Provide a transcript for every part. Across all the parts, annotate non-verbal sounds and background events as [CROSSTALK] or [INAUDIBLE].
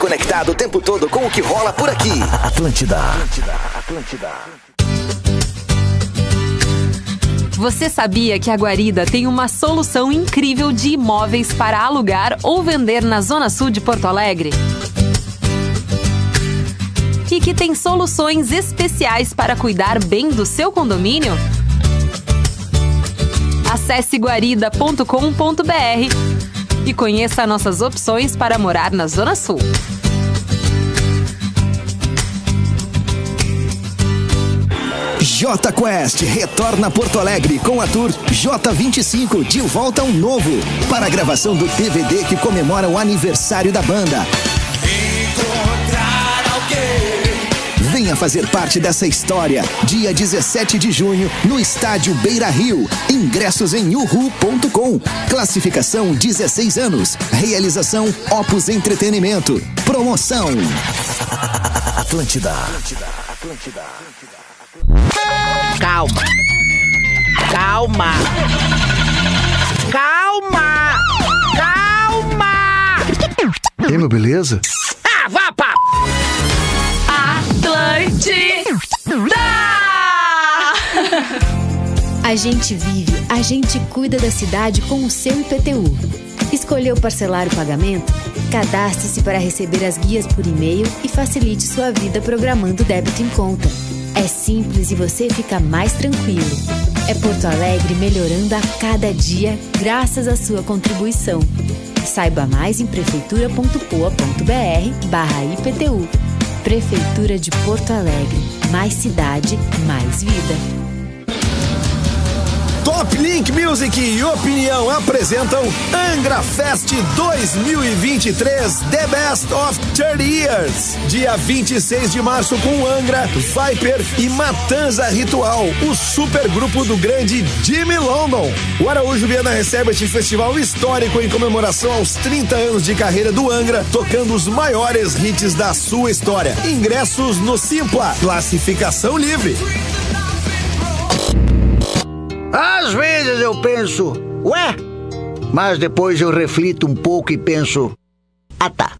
conectado o tempo todo com o que rola por aqui. Atlântida. Atlântida. Atlântida. Você sabia que a Guarida tem uma solução incrível de imóveis para alugar ou vender na Zona Sul de Porto Alegre? E que tem soluções especiais para cuidar bem do seu condomínio? Acesse guarida.com.br e conheça nossas opções para morar na Zona Sul. J Quest retorna a Porto Alegre com a tour J25 de volta ao novo para a gravação do DVD que comemora o aniversário da banda. Venha fazer parte dessa história. Dia 17 de junho, no estádio Beira Rio. Ingressos em uhu.com. Classificação 16 anos. Realização Opus Entretenimento. Promoção. Atlântida. Atlântida. Atlântida. Calma. Calma. Calma. Calma. E meu, beleza? Atlântida! A gente vive, a gente cuida da cidade com o seu IPTU. Escolheu parcelar o pagamento? Cadastre-se para receber as guias por e-mail e facilite sua vida programando débito em conta. É simples e você fica mais tranquilo. É Porto Alegre melhorando a cada dia graças à sua contribuição. Saiba mais em prefeitura.poa.br barra IPTU. Prefeitura de Porto Alegre. Mais cidade, mais vida. Top Link Music e Opinião apresentam Angra Fest 2023 The Best of 30 Years. Dia 26 de março com Angra, Viper e Matanza Ritual, o super grupo do grande Jimmy London. O Araújo Viana recebe este festival histórico em comemoração aos 30 anos de carreira do Angra, tocando os maiores hits da sua história. Ingressos no Simpla, classificação livre. Às vezes eu penso, ué? Mas depois eu reflito um pouco e penso, ah tá.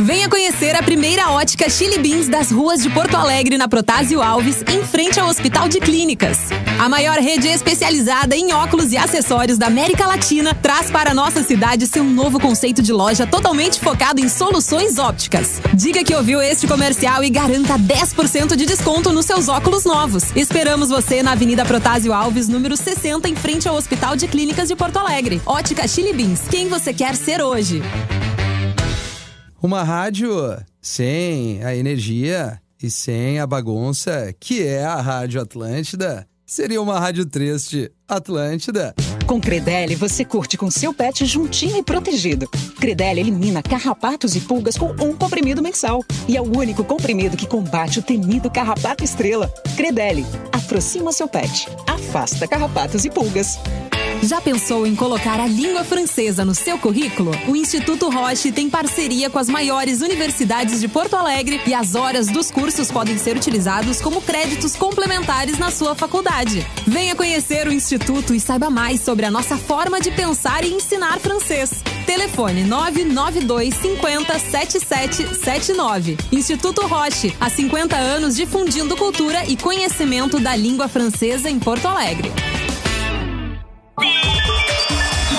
Venha conhecer a primeira ótica Chili Beans das ruas de Porto Alegre, na Protásio Alves, em frente ao Hospital de Clínicas. A maior rede especializada em óculos e acessórios da América Latina traz para nossa cidade seu novo conceito de loja totalmente focado em soluções ópticas. Diga que ouviu este comercial e garanta 10% de desconto nos seus óculos novos. Esperamos você na Avenida Protásio Alves, número 60, em frente ao Hospital de Clínicas de Porto Alegre. Ótica Chili Beans. Quem você quer ser hoje? Uma rádio sem a energia e sem a bagunça, que é a Rádio Atlântida, seria uma rádio triste. Atlântida. Com Credelli, você curte com seu pet juntinho e protegido. Credelli elimina carrapatos e pulgas com um comprimido mensal. E é o único comprimido que combate o temido carrapato estrela. Credelli, aproxima seu pet. Afasta carrapatos e pulgas. Já pensou em colocar a língua francesa no seu currículo? O Instituto Roche tem parceria com as maiores universidades de Porto Alegre e as horas dos cursos podem ser utilizados como créditos complementares na sua faculdade. Venha conhecer o Instituto e saiba mais sobre a nossa forma de pensar e ensinar francês. Telefone 992 50 7779. Instituto Roche, há 50 anos difundindo cultura e conhecimento da língua francesa em Porto Alegre.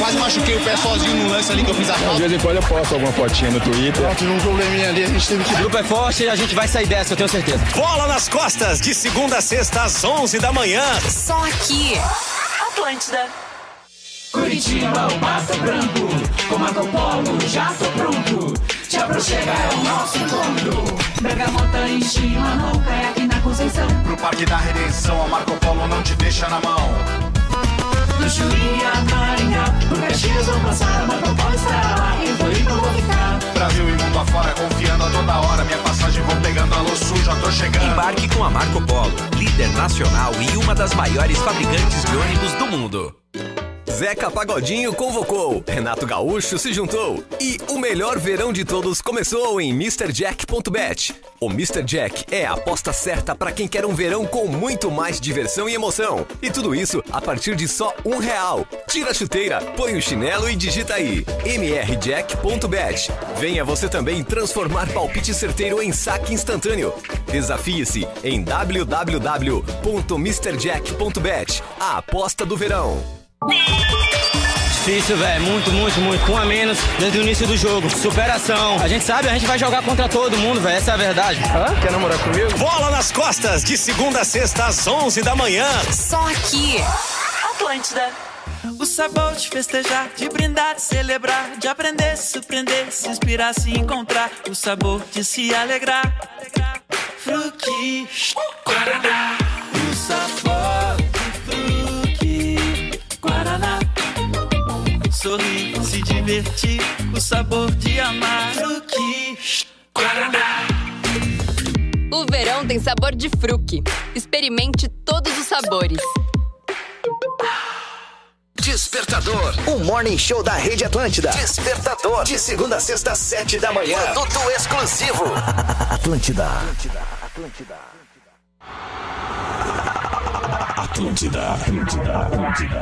Quase machuquei o pé sozinho no lance ali que eu fiz a falta. De vez em quando eu posto alguma fotinha no Twitter. Pronto, num probleminha ali, a gente teve que... O grupo é forte e a gente vai sair dessa, eu tenho certeza. Bola nas costas, de segunda a sexta às 11 da manhã. Só aqui. Atlântida. Curitiba, o Pato Branco, com Marco Polo, já tô pronto. Te aproxega, é o nosso encontro. Bergamota em Chimanouca, é aqui na Conceição. Pro Parque da Redenção, a Marco Polo não te deixa na mão. Julinha, Maringá Caxias vou passar, mas não pode estar lá Em Floripa vou ficar. Brasil e mundo afora, confiando a toda hora. Minha passagem vou pegando, alô sul, já tô chegando. Embarque com a Marco Polo, líder nacional E uma das maiores fabricantes de ônibus do mundo. Zeca Pagodinho convocou, Renato Gaúcho se juntou e o melhor verão de todos começou em MrJack.bet. O Mr. Jack é a aposta certa para quem quer um verão com muito mais diversão e emoção. E tudo isso a partir de só um real. Tira a chuteira, põe o chinelo e digita aí mrjack.bet. Venha você também transformar palpite certeiro em saque instantâneo. Desafie-se em www.mrjack.bet. A aposta do verão. Difícil, velho. Muito, muito, muito. Um a menos desde o início do jogo. Superação. A gente sabe, a gente vai jogar contra todo mundo, velho. Essa é a verdade. Hã? Quer namorar comigo? Bola nas costas, de segunda a sexta às 11 da manhã. Só aqui. Atlântida. O sabor de festejar, de brindar, de celebrar, de aprender, se surpreender, se inspirar, se encontrar. O sabor de se alegrar. Fruque, Guaraná. O sabor Sorrir, se divertir, o sabor de amar. Fruque, Guaraná. O verão tem sabor de fruque. Experimente todos os sabores. Despertador, o morning show da Rede Atlântida. Despertador, de segunda a sexta, às sete da manhã. Produto exclusivo. Atlântida. Atlântida. Atlântida, Atlântida, Atlântida.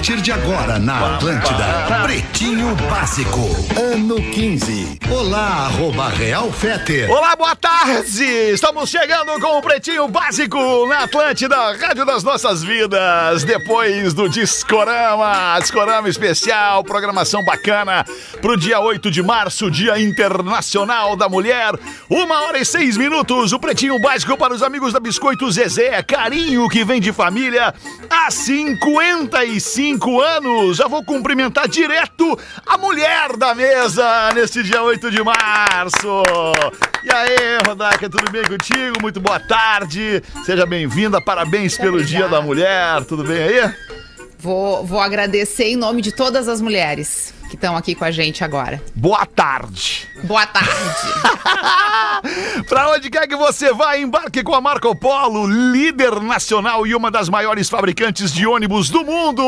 Partir de agora na Atlântida, Pretinho Básico, ano 15. Olá, arroba Real Feter. Olá, boa tarde! Estamos chegando com o Pretinho Básico na Atlântida, Rádio das Nossas Vidas. Depois do Discorama, Discorama especial, programação bacana pro dia 8 de março, Dia Internacional da Mulher. Uma hora e seis minutos, o Pretinho Básico para os amigos da Biscoito Zezé. Carinho que vem de família há 55 anos. Já vou cumprimentar direto a mulher da mesa neste dia 8 de março. E aí, Rodaica, tudo bem contigo? Muito boa tarde. Seja bem-vinda. Parabéns pelo Dia da Mulher. Tudo bem aí? Vou, vou agradecer em nome de todas as mulheres que estão aqui com a gente agora. Boa tarde. Boa tarde. [LAUGHS] Pra onde quer que você vá, embarque com a Marco Polo, líder nacional e uma das maiores fabricantes de ônibus do mundo.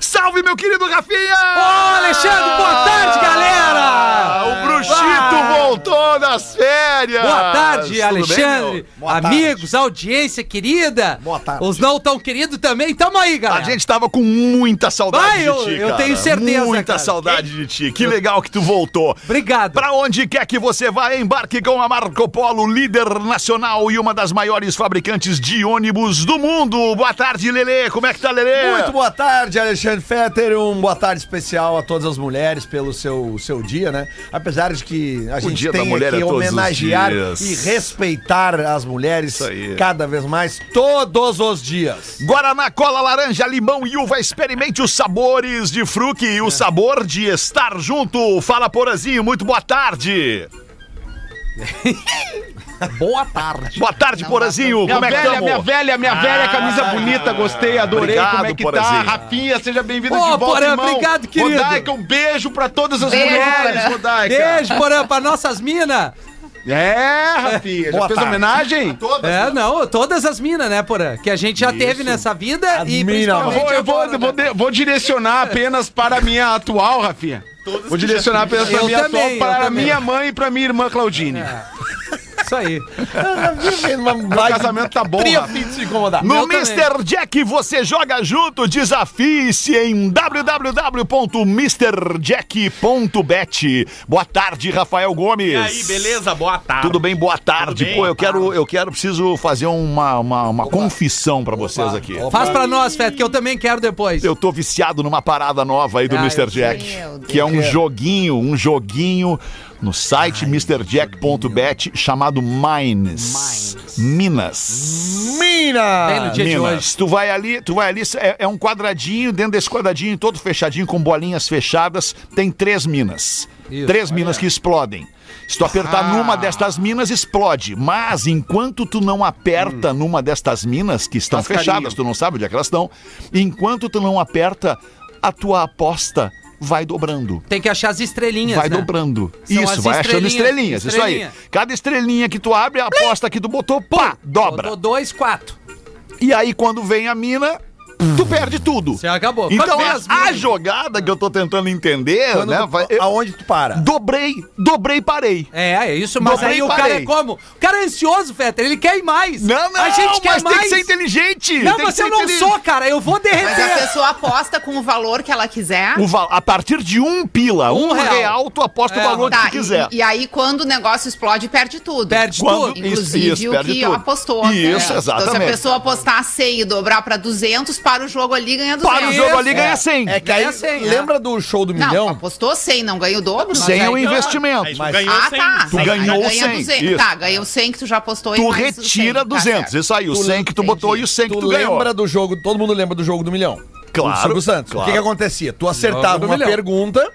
Salve, meu querido Rafinha! Ô, Alexandre, boa tarde, galera! O Bruxito voltou das férias! Boa tarde, Tudo Alexandre, bem? Boa amigos, audiência querida. Boa tarde. Os não tão queridos também, tamo aí, galera. A gente tava com muita saudade Vai, de eu- ti, eu cara. tenho certeza, Muita cara. saudade de ti. Que legal que tu voltou. Obrigado. Pra onde quer que você vá, embarque com a Marco Polo, líder nacional e uma das maiores fabricantes de ônibus do mundo. Boa tarde, Lelê. Como é que tá, Lelê? Muito boa tarde, Alexandre Fetter. Um boa tarde especial a todas as mulheres pelo seu, seu dia, né? Apesar de que a O gente Dia da tem Mulher que é homenagear e respeitar as mulheres cada vez mais, todos os dias. Guaraná, cola, laranja, limão e uva. Experimente os sabores de fruque É. e o sabor de estar junto. Fala, Porazinho. Muito boa tarde. [LAUGHS] Boa tarde. Boa tarde, Porazinho. Minha Como é que velha, tamo? minha velha, minha velha camisa Ah, bonita, gostei, adorei. obrigado, como é que Porazinho. tá? Rafinha, seja bem-vinda Ô, de volta, Porã, irmão. obrigado, querido. Rodaica, um beijo pra todas as Beijo, mulheres. Rodaica. Beijo, Porã, pra nossas minas. É, Rafinha, já Boa fez tarde. homenagem? É, não, todas as minas, né, Porã? Que a gente já teve nessa vida e Eu vou, eu vou, agora, eu vou, né? de- vou direcionar apenas para a minha atual, Rafinha. Vou direcionar apenas para a minha também, atual, para minha mãe e para a minha irmã Claudine. Isso aí. [LAUGHS] Meu casamento tá bom, Rafa. se incomodar. No Meu também. Mr. Jack você joga junto, desafie-se em www.mrjack.bet. Boa tarde, Rafael Gomes. E aí, beleza? Boa tarde. Tudo bem? Boa tarde. bem? Pô, eu Boa quero, eu quero, preciso fazer uma, uma, uma confissão pra vocês aqui. Faz pra nós, Fed, que eu também quero depois. Eu tô viciado numa parada nova aí do Ah, Mr. Jack, que é um Deus. joguinho, um joguinho no site MrJack.bet chamado Mines. Minas. Minas! Bem no dia de Minas. hoje. Tu vai ali, tu vai ali, é, é um quadradinho, dentro desse quadradinho todo fechadinho com bolinhas fechadas, tem três minas. Isso, três minas que explodem. Se tu apertar Ah. numa destas minas, explode. Mas enquanto tu não aperta numa destas minas que estão Cascarinho. fechadas, tu não sabe onde é que elas estão, enquanto tu não aperta, a tua aposta vai dobrando. Tem que achar as estrelinhas, Vai né? dobrando. São isso, vai achando estrelinhas, estrelinhas. Isso aí. Cada estrelinha que tu abre, a aposta que tu botou, pá, dobra. Botou dois, quatro. E aí, quando vem a mina, tu perde tudo. Você acabou. Então, a, a jogada que eu tô tentando entender, Quando né? tu- vai- eu aonde tu para? dobrei, dobrei e parei. É, é isso, mas Dobrei aí o cara é como? O cara é ansioso, Fetter, ele quer ir mais. Não, não, A gente quer mas mais. tem que ser inteligente. Não, tem mas eu não sou, cara, eu vou Mas a derreter. pessoa aposta com o valor que ela quiser. O val- a partir de um pila, um, Um real. real. tu aposta É, o valor Tá, que tu quiser. E, e aí, quando o negócio explode, perde tudo. Perde Quando- tudo. Inclusive Isso, isso, o que tudo. apostou. Isso, né? Então, se a exatamente. pessoa apostar 100 e dobrar pra 200, para o jogo ali e ganha 200. Para o jogo ali ganha 100. É que aí, Ganha cem, lembra do show do Não, milhão? apostou 100, não ganha o dobro. Sem aí o investimento. Tu Mas- ganhou Ah, 100. tá. Tu ganhou ganha 100, 200. isso. Tá, ganhou 100 que tu já apostou e Tu o 100. retira Tá 200. certo. Isso aí, o Tu 100 que tu botou e o 100 que Tu ganhou. lembra do jogo, todo mundo lembra do jogo do milhão. Claro, Silvio Santos. claro. O que que acontecia? Tu acertava uma milhão. pergunta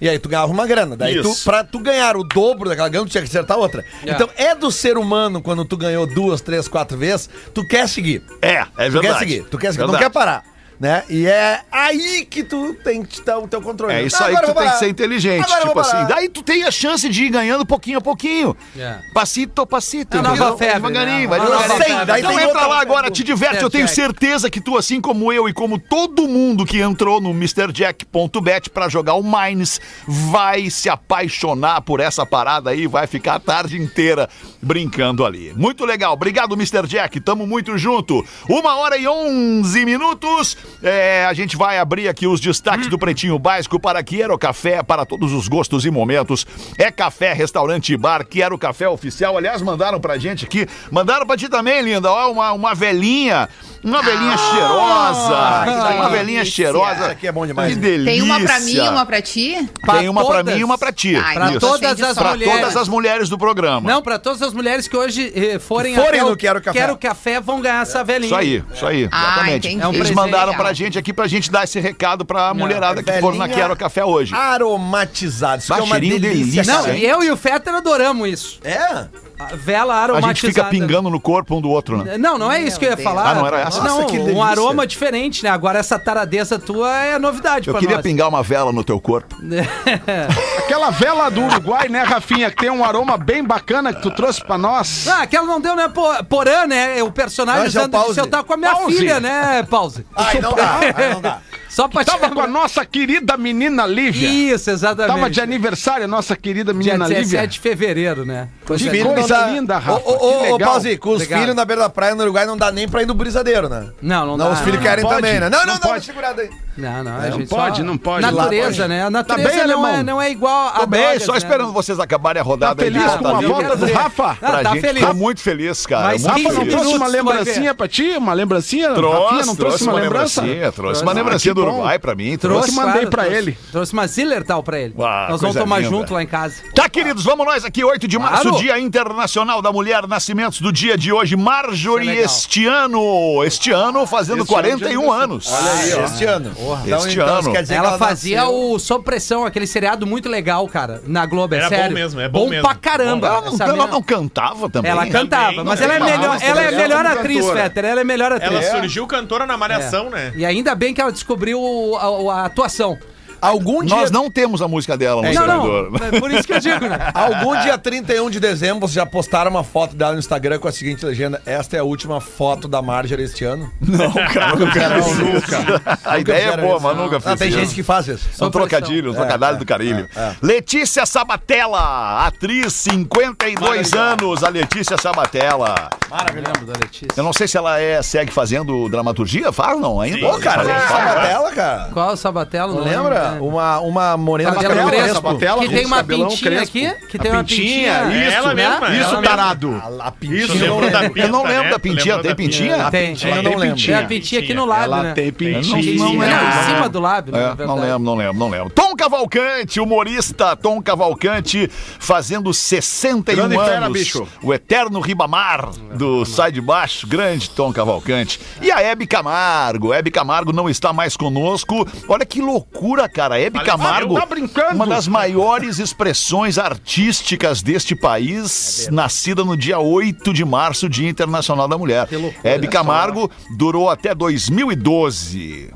e aí tu ganhava uma grana. Daí tu, Isso. pra tu ganhar o dobro daquela grana, tu tinha que acertar outra. É. Então é do ser humano, quando tu ganhou duas, três, quatro vezes, tu quer seguir. É, é Tu verdade. quer seguir, tu quer seguir, não Verdade. quer parar. Né? E é aí que tu tem que dar o teu controle. É isso Ah, aí que tu tem que ser inteligente. Agora tipo assim. Daí tu tem a chance de ir ganhando pouquinho a pouquinho. É. Passito a passito. É a nova febre, devagarinho, né? vai nova devagarinho. Daí Então entra lá agora, te diverte. Eu tenho certeza que tu, assim como eu e como todo mundo que entrou no MrJack.bet pra jogar o Mines, vai se apaixonar por essa parada aí, vai ficar a tarde inteira brincando ali. Muito legal. Obrigado, Mr. Jack. Tamo muito junto. Uma hora e onze minutos. É, a gente vai abrir aqui os destaques do Pretinho Básico para Quero Café, para todos os gostos e momentos. É café, restaurante e bar, Quero Café Oficial. Aliás, mandaram pra gente aqui. Mandaram pra ti também, linda. Ó, uma, uma velhinha. Uma velhinha cheirosa. que uma delícia. velhinha cheirosa. Isso aqui é bom demais. Que delícia. Tem uma pra mim e uma pra ti? Tem uma pra todas. mim e uma pra ti. Ah, Pra Isso. todas as Pra mulheres. todas as mulheres do programa. Não, pra todas as mulheres que hoje eh, forem, Forem até no o Quero Café. Quero Café vão ganhar essa velhinha. Isso aí, isso aí, Ah, exatamente. entendi. É um Eles mandaram legal. pra gente aqui pra gente dar esse recado pra mulherada que for na Quero Café hoje. Aromatizado. Isso é uma cheirinho delícia, delícia, Não, eu e o Fetter adoramos isso. É? A vela A aromatizada. gente fica pingando no corpo um do outro, né? Não, não é isso que eu ia falar. Ah, não era essa? Não, Nossa, que um delícia. aroma diferente, né? Agora essa taradeza tua é novidade Eu pra queria nós. pingar uma vela no teu corpo. [LAUGHS] Aquela vela do Uruguai, né, Rafinha, que tem um aroma bem bacana que tu trouxe pra nós. Ah, aquela não deu, né? Po- Porã, né? O personagem esse é o usando Pause. eu tava com a minha Pause. filha, né, Pause? Ai, [LAUGHS] não dá, ai, não dá. Só pra te Tava com a nossa querida menina Lívia. Isso, exatamente. Tava de aniversário a nossa querida Dia menina 17 Lívia. de fevereiro, né? Que Filho coisa não dá- linda, Rafa. Ô, ô, ô, com os Obrigado. filhos na beira da praia no Uruguai não dá nem pra ir no brisadeiro, né? Não, não, Não, dá. os filhos não querem pode, também, né? Não, não não, não, pode. segurada aí. Não, não, a Não gente pode, só- não pode. Natureza, né? A Tá natureza bem, não, é, não é igual a Tô bem, drogas, só né? esperando vocês acabarem a rodada Tá aí de feliz com a volta do Rafa? Ah, Pra tá gente, feliz. tô muito feliz, cara. Mas Rafa não trouxe uma lembrancinha pra ti? Uma lembrancinha? Trouxe, não trouxe uma lembrancinha, trouxe uma lembrancinha que do bom. Uruguai pra mim. Trouxe, Trouxe. mandei claro, pra trouxe- ele. Trouxe uma Zillertal pra ele. Ah, Nós vamos tomar linda. junto lá em casa. Tá, queridos, vamos nós aqui, 8 de março, Claro. Dia Internacional da Mulher, nascimentos do dia de hoje. Marjorie é este ano, este ano fazendo Este ano de 41 anos. Olha aí, ó. Este ano. Então, Este então, ano. quer dizer que Ela fazia nasceu- o Sob Pressão, aquele seriado muito legal, cara, na Globo, é Era bom sério. mesmo, é bom mesmo. pra caramba. Ela não, ela não cantava também? Ela cantava, Também, mas ela é melhor, ela é melhor atriz. Fetter. Ela é melhor atriz. Ela É. surgiu cantora na Malhação, né? E ainda bem que ela descobriu a, a atuação. Algum dia... Nós não temos a música dela no não, servidor. não. é Por isso que eu digo, né? [LAUGHS] Algum dia 31 de dezembro, vocês já postaram uma foto dela no Instagram com a seguinte legenda: Esta é a última foto da Marjorie este ano? Não, cara, nunca fizeram fiz isso. isso. A Nunca ideia é boa, isso. mas nunca fiz Ah, tem isso. gente que faz isso. São trocadilhos, um É, trocadilho é, do carilho. é, é. Letícia Sabatella, atriz, 52 anos, a Letícia Sabatella. Maravilhoso. Da Letícia. Eu não sei se ela é, segue fazendo dramaturgia, faz não ainda? Ô, cara, tela, cara. Qual o Sabatella? Não lembra? Né? uma, uma morena Cabelo cabelo crespo. crespo. Sabatella, Que tem uma pintinha crespo. aqui, que tem uma pintinha. Isso, É ela mesma, né? é Isso, ela tarado. A, pintinha. eu não- pinta, Eu não lembro né? da pintinha. Tem da pintinha? Tem. pintinha não tem lembro. Tem a pintinha. pintinha aqui no lábio, Ela né? tem pintinha. não Pintinha lembro. em cima do lábio, né? É, não lembro, não lembro, não lembro. Tom Cavalcante, humorista Tom Cavalcante, fazendo 61 Grande anos. fera, bicho. O eterno Ribamar do Sai de Baixo, grande Tom Cavalcante. E a Hebe Camargo. Hebe Camargo não está mais conosco. Olha que loucura, cara. Hebe Faleceu. Camargo, Tá brincando? uma das maiores expressões artísticas deste país, nascida no dia 8 de março, Dia Internacional da Mulher. Hebe Camargo durou até 2012.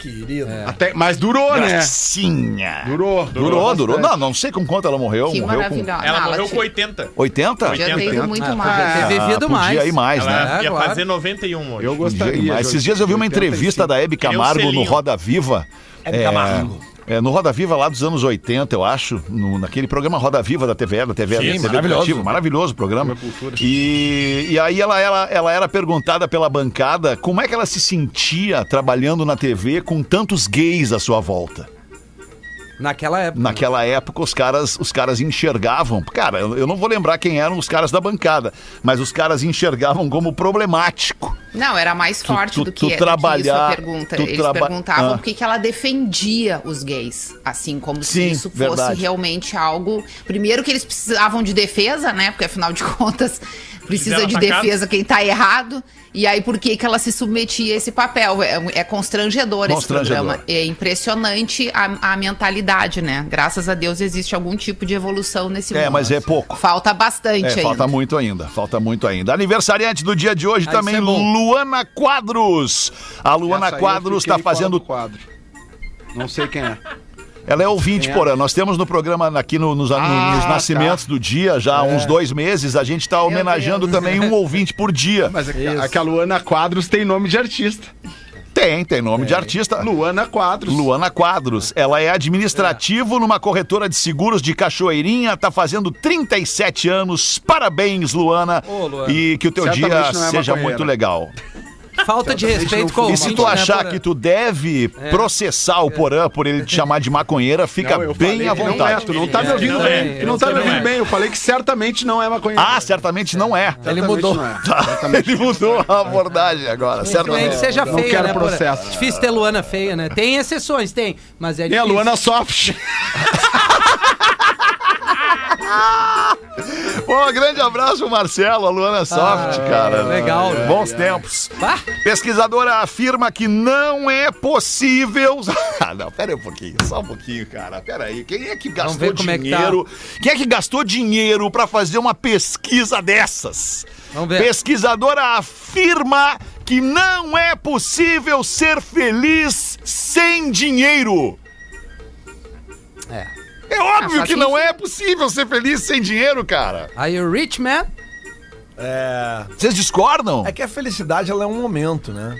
Querido. Até, mas durou, né? Gracinha. Durou. Durou, durou. Não, não sei com quanto ela morreu. Que morreu maravilhosa. Ela Não, morreu tinha- com 80. com 80? Podia ter ido muito Ah, mais. podia ter vivido podia mais. ir mais, Ela né? ia fazer 91 hoje. Eu gostaria. mais. Esses dias eu vi uma entrevista da Hebe Camargo no. Roda Viva. É, Camargo. é, no Roda Viva lá dos anos 80, eu acho, no- naquele programa Roda Viva da TV, da TV, Sim, TV maravilhoso. Educativa, maravilhoso programa. E, e aí ela, ela, ela era perguntada pela bancada como é que ela se sentia trabalhando na TV com tantos gays à sua volta. Naquela época. Naquela época, os caras, os caras enxergavam. Cara, eu eu não vou lembrar quem eram os caras da bancada, mas os caras enxergavam como problemático. Não, era mais forte tu- do tu que, do que trabalhar- isso a pergunta. tu Eles traba- perguntavam Ah. por que que ela defendia os gays. Assim, como Sim, se isso fosse verdade. realmente algo. Primeiro que eles precisavam de defesa, né? Porque afinal de [LAUGHS] contas, precisa de atacado. defesa quem tá errado. E aí, por que que ela se submetia a esse papel? É, é constrangedor, esse Constrangedor. programa. É impressionante a, a mentalidade, né? Graças a Deus existe algum tipo de evolução nesse mundo. É, mas é pouco. Falta bastante É, ainda. falta muito ainda, falta muito ainda. Aniversariante do dia de hoje Ah, também, é. Luana Quadros. A Luana Quadros está fazendo. quadro. Não sei quem é. Ela é ouvinte, é? porã. Nós temos no programa aqui no- nos, no- Ah, nos nascimentos tá. do dia, já há uns dois meses, a gente está homenageando também um ouvinte por dia. Mas é a, a Luana Quadros tem nome de artista. Tem, tem nome de artista. Luana Quadros. Luana Quadros. Ela é administrativo numa corretora de seguros de Cachoeirinha, tá fazendo 37 anos. Parabéns, Luana. Ô, Luana. E que o teu Certamente dia é seja muito legal. Falta de respeito com o E se tu né, achar Porã? que tu deve processar o Porã por ele te chamar de maconheira, fica Não, bem à que Não é, vontade. tu não tá me É, ouvindo não bem. é, tu não tá me ouvindo não. bem. Eu falei que certamente não é maconheiro. Ah, certamente não é. Ele mudou. Não é. Tá, Ele mudou a abordagem agora, certamente. seja não feia, quero né, processo. Difícil ter Luana feia, né? Tem exceções, tem. Mas é E a difícil. Luana Soft. [LAUGHS] Pô, grande abraço Marcelo, a Luana Soft, cara. legal, né? Bons tempos. Pesquisadora afirma que não é possível. [LAUGHS] Ah, não, pera aí um pouquinho, só um pouquinho, cara. Pera aí. Quem é que gastou ver como é que tá. dinheiro? Quem é que gastou dinheiro pra fazer uma pesquisa dessas? Vamos ver. Pesquisadora afirma que não é possível ser feliz sem dinheiro. É. Óbvio Ah, que não é possível ser feliz sem dinheiro, cara. Are you rich, man? É. Vocês discordam? É que a felicidade ela é um momento, né?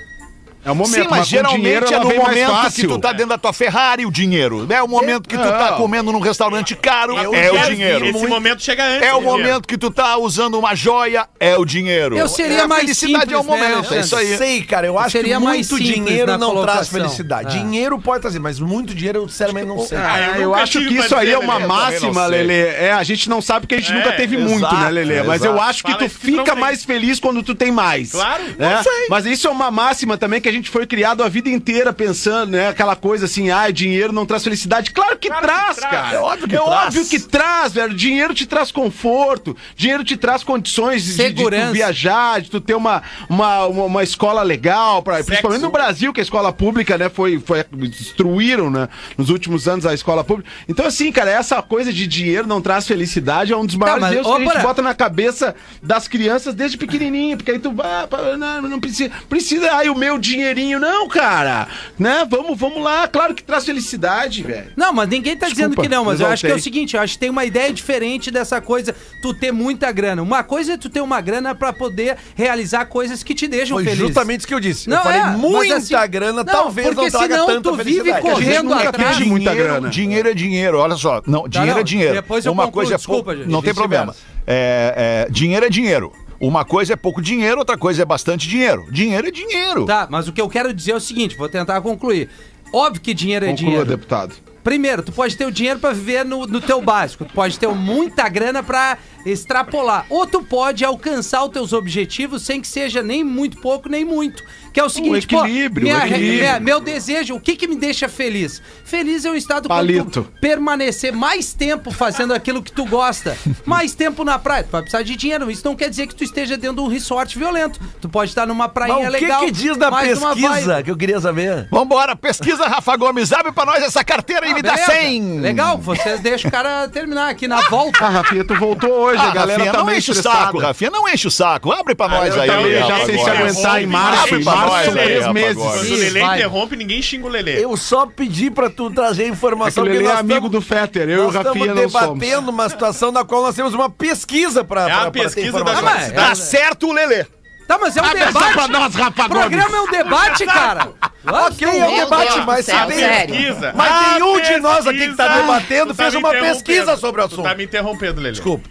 É o momento, Sim, mas, com geralmente dinheiro é no momento que tu tá dentro da tua Ferrari, o dinheiro. É o momento que tu tá comendo num restaurante caro, Eu é o vi dinheiro. Esse momento chega antes. É o dinheiro. momento que tu tá usando uma joia, é o dinheiro. Eu seria É, a mais felicidade é o né, momento, é isso aí. Sei, cara, eu acho Seria que muito dinheiro não traz colocação. felicidade. É. Dinheiro pode trazer, mas muito dinheiro eu sinceramente não sei. Ah, É, eu eu nunca acho que isso aí é uma eu máxima. Lelê. É, a gente não sabe porque a gente É, nunca teve exato, muito, né, Lelê? Mas eu acho que Fala tu fica mais feliz quando tu tem mais. Claro, né? não sei. Mas isso é uma máxima também que a gente foi criado a vida inteira pensando, né? Aquela coisa assim, ah, dinheiro não traz felicidade. Claro que Claro que traz, traz. cara. É óbvio que é traz. óbvio que traz, velho. Dinheiro te traz conforto, dinheiro te traz condições de, de Segurança. tu viajar, de tu ter uma, uma, uma, uma escola legal, pra, principalmente no Brasil, que a escola pública, né, foi, foi destruíram, né, nos últimos anos a escola pública. Então, assim, cara, essa coisa de dinheiro não traz felicidade é um dos maiores mas, erros ô, que a gente bota na cabeça das crianças desde pequenininho, porque aí tu vai, pá, não, não precisa, precisa, ai, o meu dinheirinho, não, cara, né, vamos, vamos lá, claro que traz felicidade, velho. Não, mas ninguém tá dizendo Desculpa, que não, mas eu acho que é o seguinte, eu acho que tem uma ideia diferente dessa coisa, tu ter muita grana. Uma coisa é tu ter uma grana pra poder realizar coisas que te deixam Foi feliz. justamente isso que eu disse. Não, eu falei é, muita assim- grana, não, talvez não porque traga senão tanta tu vive correndo atrás. teve muita dinheiro, grana. dinheiro é dinheiro, olha só. Não, dinheiro não, é dinheiro. depois eu Uma concluo, coisa é desculpa, gente, não tem problema. É, é, dinheiro é dinheiro. Uma coisa é pouco dinheiro, outra coisa é bastante dinheiro. Dinheiro é dinheiro. Tá, mas o que eu quero dizer é o seguinte, vou tentar concluir. Óbvio que dinheiro é Conclua, dinheiro. deputado. primeiro, tu pode ter o dinheiro pra viver no, no teu básico. Tu pode ter muita grana pra extrapolar. Ou tu pode alcançar os teus objetivos sem que seja nem muito pouco, nem muito. Que é o seguinte, pô, equilíbrio, minha- o equilíbrio. minha- meu desejo, o que que me deixa feliz? Feliz é um estado quando Palito. tu permanecer mais tempo fazendo aquilo que tu gosta. Mais tempo na praia. Tu vai precisar de dinheiro. Isso não quer dizer que tu esteja dentro de um resort violento. Tu pode estar numa prainha Mas o que, legal. que diz da mais uma pesquisa que eu queria saber? Vambora, pesquisa, Rafa Gomes. Abre pra nós essa carteira e Ah, me dá beleza. 100. Legal, vocês deixam o cara terminar aqui na volta. Ah, Rafinha, tu voltou hoje, Ah, a galera Rafinha, tá não enche o saco, Rafinha. Não enche o saco. Abre pra nós eu aí. já sem se aguentar em março, Abre em pra março nós aí, três meses. Quando o Lelê vai. interrompe, ninguém xinga o Lelê. Eu só pedi pra tu trazer informação. É que o porque Lelê é amigo tamo- do Fetter, eu e o nós Rafinha estamos não somos. debatendo uma situação na qual nós temos uma pesquisa pra, É a pra pesquisa da informação. mas- universidade. Tá certo, Lelê. Tá, mas é um Abre essa debate. pra nós, Rafa O programa é um debate, cara. Ok, é um debate, Deus mas céu, se tem- sério. Pesquisa. Mas nenhum de nós aqui que tá debatendo Tu tá fez me uma pesquisa sobre o Tu tá assunto. me interrompendo, Lelê. Desculpa.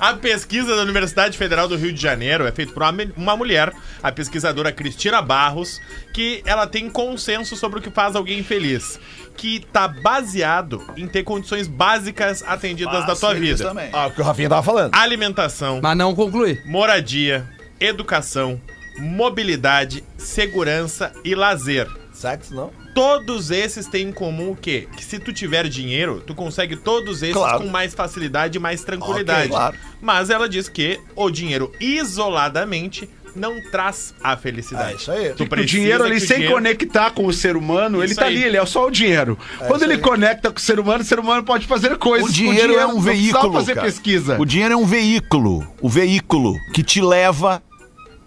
A pesquisa da Universidade Federal do Rio de Janeiro é feita por uma, mulher, a pesquisadora Cristina Barros, que ela tem consenso sobre o que faz alguém feliz. Que tá baseado em ter condições básicas atendidas da tua vida. também. Ah, o que o Rafinha tava falando. Alimentação, Mas não conclui. moradia, educação, mobilidade, segurança e lazer. Sexo, não? Todos esses têm em comum o quê? Que se tu tiver dinheiro, tu consegue todos esses Claro. com mais facilidade e mais tranquilidade. Ok, claro. Mas ela diz que o dinheiro isoladamente não traz a felicidade. É isso aí. Tu o dinheiro ali, o sem dinheiro- conectar com o ser humano, ele Isso tá aí. ali, ele é só o dinheiro. Quando ele conecta com o ser humano, o ser humano pode fazer coisas. O com dinheiro é um veículo. fazer cara. pesquisa. O dinheiro é um veículo. O veículo que te leva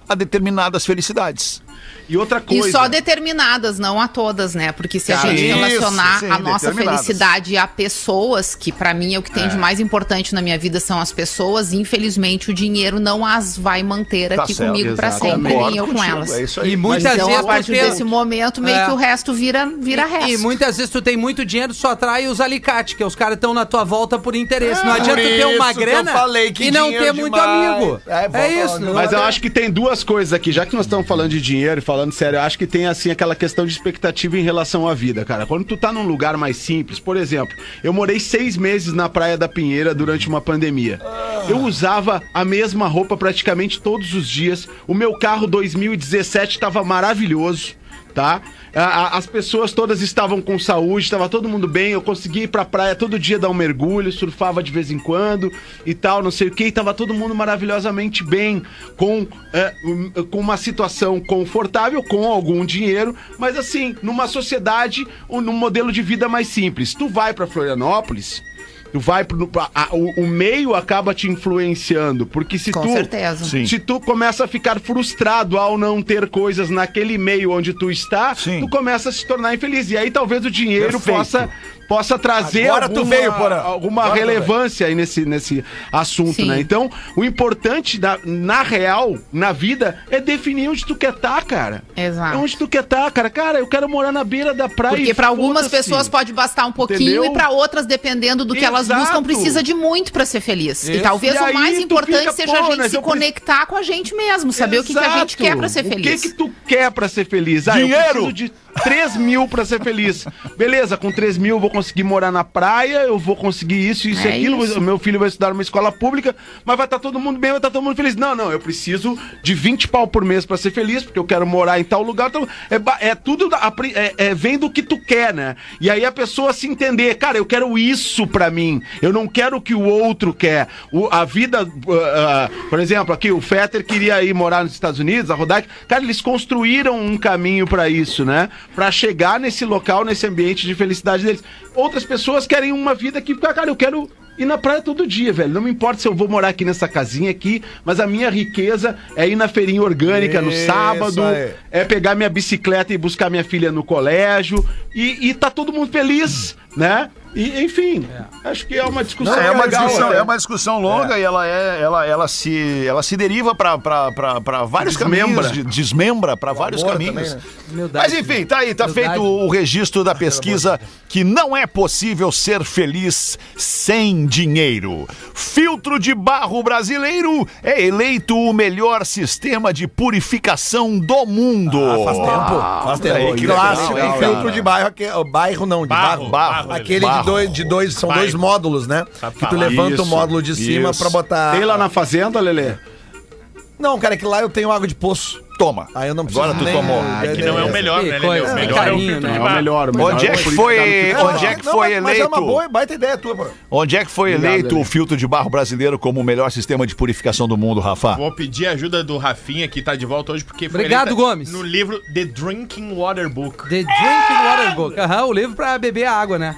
a determinadas felicidades. E outra E coisa. só determinadas, não a todas, né? Porque se a gente isso, relacionar sim, a nossa felicidade a pessoas, que pra mim é o que tem de mais importante na minha vida são as pessoas, infelizmente o dinheiro não as vai manter Tá aqui certo, comigo pra exato. sempre, Concordo nem eu com elas. É isso aí. E muitas Então, vezes a partir tem- desse momento, meio É. que o resto vira, vira resto. E muitas vezes tu tem muito dinheiro, só atrai os alicates, que os caras estão na tua volta por interesse. não É, adianta por tu ter uma isso que eu grana falei que e não ter muito demais. amigo. É, É, isso. não Mas eu adianta. acho que tem duas coisas aqui, já que nós estamos falando de dinheiro e falando sério, eu acho que tem assim aquela questão de expectativa em relação à vida, cara. Quando tu tá num lugar mais simples, por exemplo, eu morei seis meses na Praia da Pinheira durante uma pandemia. Eu usava a mesma roupa praticamente todos os dias. O meu carro 2017 estava maravilhoso. Tá? As pessoas todas estavam com saúde, estava todo mundo bem. Eu conseguia ir pra praia todo dia dar um mergulho, surfava de vez em quando e tal, não sei o que. E tava todo mundo maravilhosamente bem, com, é, com uma situação confortável, com algum dinheiro, mas assim, numa sociedade, um- num modelo de vida mais simples. Tu vai pra Florianópolis. Tu vai pro, a- o, o meio acaba te influenciando, porque se Com tu certeza. Sim. se tu começa a ficar frustrado ao não ter coisas naquele meio onde tu está, Sim. tu começa a se tornar infeliz. E aí talvez o dinheiro Perfeito. possa, possa trazer Agora tu alguma, veio, Porã. alguma Agora tu relevância aí nesse, nesse assunto, Sim. né? Então, o importante da- na real, na vida, é definir onde tu quer estar, cara. Exato. É onde tu quer estar, cara. Cara, eu quero morar na beira da praia. Porque e pra algumas pessoas pode bastar um pouquinho Entendeu? e pra outras, dependendo do que elas Exato. buscam, precisa de muito pra ser feliz. E Isso. talvez E o mais tu importante fica, seja a gente se eu preciso- conectar com a gente mesmo, saber o que, que a gente Exato. quer pra ser O feliz. que que tu quer pra ser feliz? Ah, eu Dinheiro! Preciso de 3 mil pra ser feliz. Beleza, com 3 mil eu vou conseguir morar na praia, eu vou conseguir isso, isso e É aquilo. isso. Meu filho vai estudar numa escola pública, mas vai estar todo mundo bem, vai estar todo mundo feliz. Não, não, eu preciso de 20 pau por mês pra ser feliz, porque eu quero morar em tal lugar. Então, é, é tudo, é, é, vem do que tu quer, né? E aí a pessoa se entender, cara, eu quero isso pra mim, eu não quero o que o outro quer. O- a vida, ah, ah, por exemplo, aqui o Fetter queria ir morar nos Estados Unidos, a Rodak, cara, eles construíram um caminho pra isso, né? Pra chegar nesse local, nesse ambiente de felicidade deles. Outras pessoas querem uma vida que, cara, eu quero ir na praia todo dia, velho. Não me importa se eu vou morar aqui nessa casinha aqui, mas a minha riqueza é ir na feirinha orgânica no Isso sábado, aí. é pegar minha bicicleta e buscar minha filha no colégio e, e tá todo mundo feliz, né? E, enfim, acho que é uma discussão Não, é uma legal, discussão, é uma discussão longa e ela é, ela, ela se, ela se deriva para vários Desmembra. caminhos, de- desmembra para vários caminhos. também, né? Mas enfim, tá aí, tá Humildade. feito o registro da pesquisa que não é possível ser feliz sem dinheiro. Filtro de barro brasileiro é eleito o melhor sistema de purificação do mundo. Ah, faz tempo. Faz tempo. aí, que Clássico, legal, hein, filtro de bairro, ó, bairro não, de Barro, barro. Barro, Aquele de dois, de dois, são dois módulos, né? Que tu levanta Isso, o módulo de cima para pra botar. Tem lá na fazenda, Lelê? Não, cara, é que lá eu tenho água de poço. Toma. Aí eu não preciso. Agora tu nem- tomou. É que não é o melhor, né, Lelê? O melhor é o filtro de né? é o melhor, o melhor. É é ah, onde é que foi, onde é que não, foi mas- Mas é uma eleito? boa baita ideia tua, pô. Onde é que foi Obrigado, eleito o filtro de barro brasileiro como o melhor sistema de purificação do mundo, Rafa? Vou pedir a ajuda do Rafinha, que tá de volta hoje, porque foi Obrigado, Gomes. no livro The Drinking Water Book. The Drinking Water Book. Aham, o livro pra beber a água, né?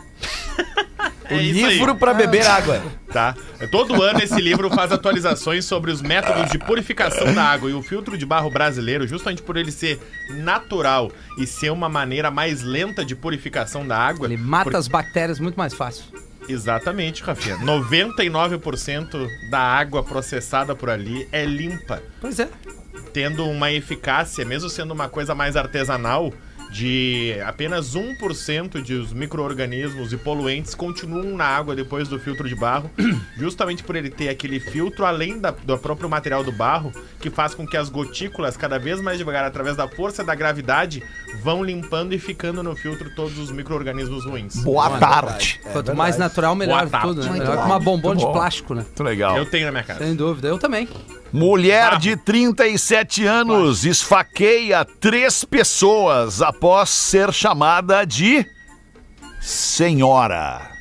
É o livro para beber ah. água. Tá. Todo ano esse livro faz atualizações sobre os métodos de purificação da água e o filtro de barro brasileiro, justamente por ele ser natural e ser uma maneira mais lenta de purificação da água. Ele mata as bactérias muito mais fácil. Exatamente, Rafinha. 99% da água processada por ali é limpa. Pois é. Tendo uma eficácia, mesmo sendo uma coisa mais artesanal, de apenas 1% dos micro-organismos e poluentes continuam na água depois do filtro de barro, [CLEARS THROAT] justamente por ele ter aquele filtro além da, do próprio material do barro, que faz com que as gotículas, cada vez mais devagar, através da força da gravidade, vão limpando e ficando no filtro todos os micro-organismos ruins. Boa Mano, é tarde! É Quanto mais natural, melhor tudo, né? Melhor que uma bombona de plástico, né? Muito legal. Eu tenho na minha casa. Sem dúvida, eu também. Mulher de 37 anos esfaqueia três pessoas após ser chamada de senhora.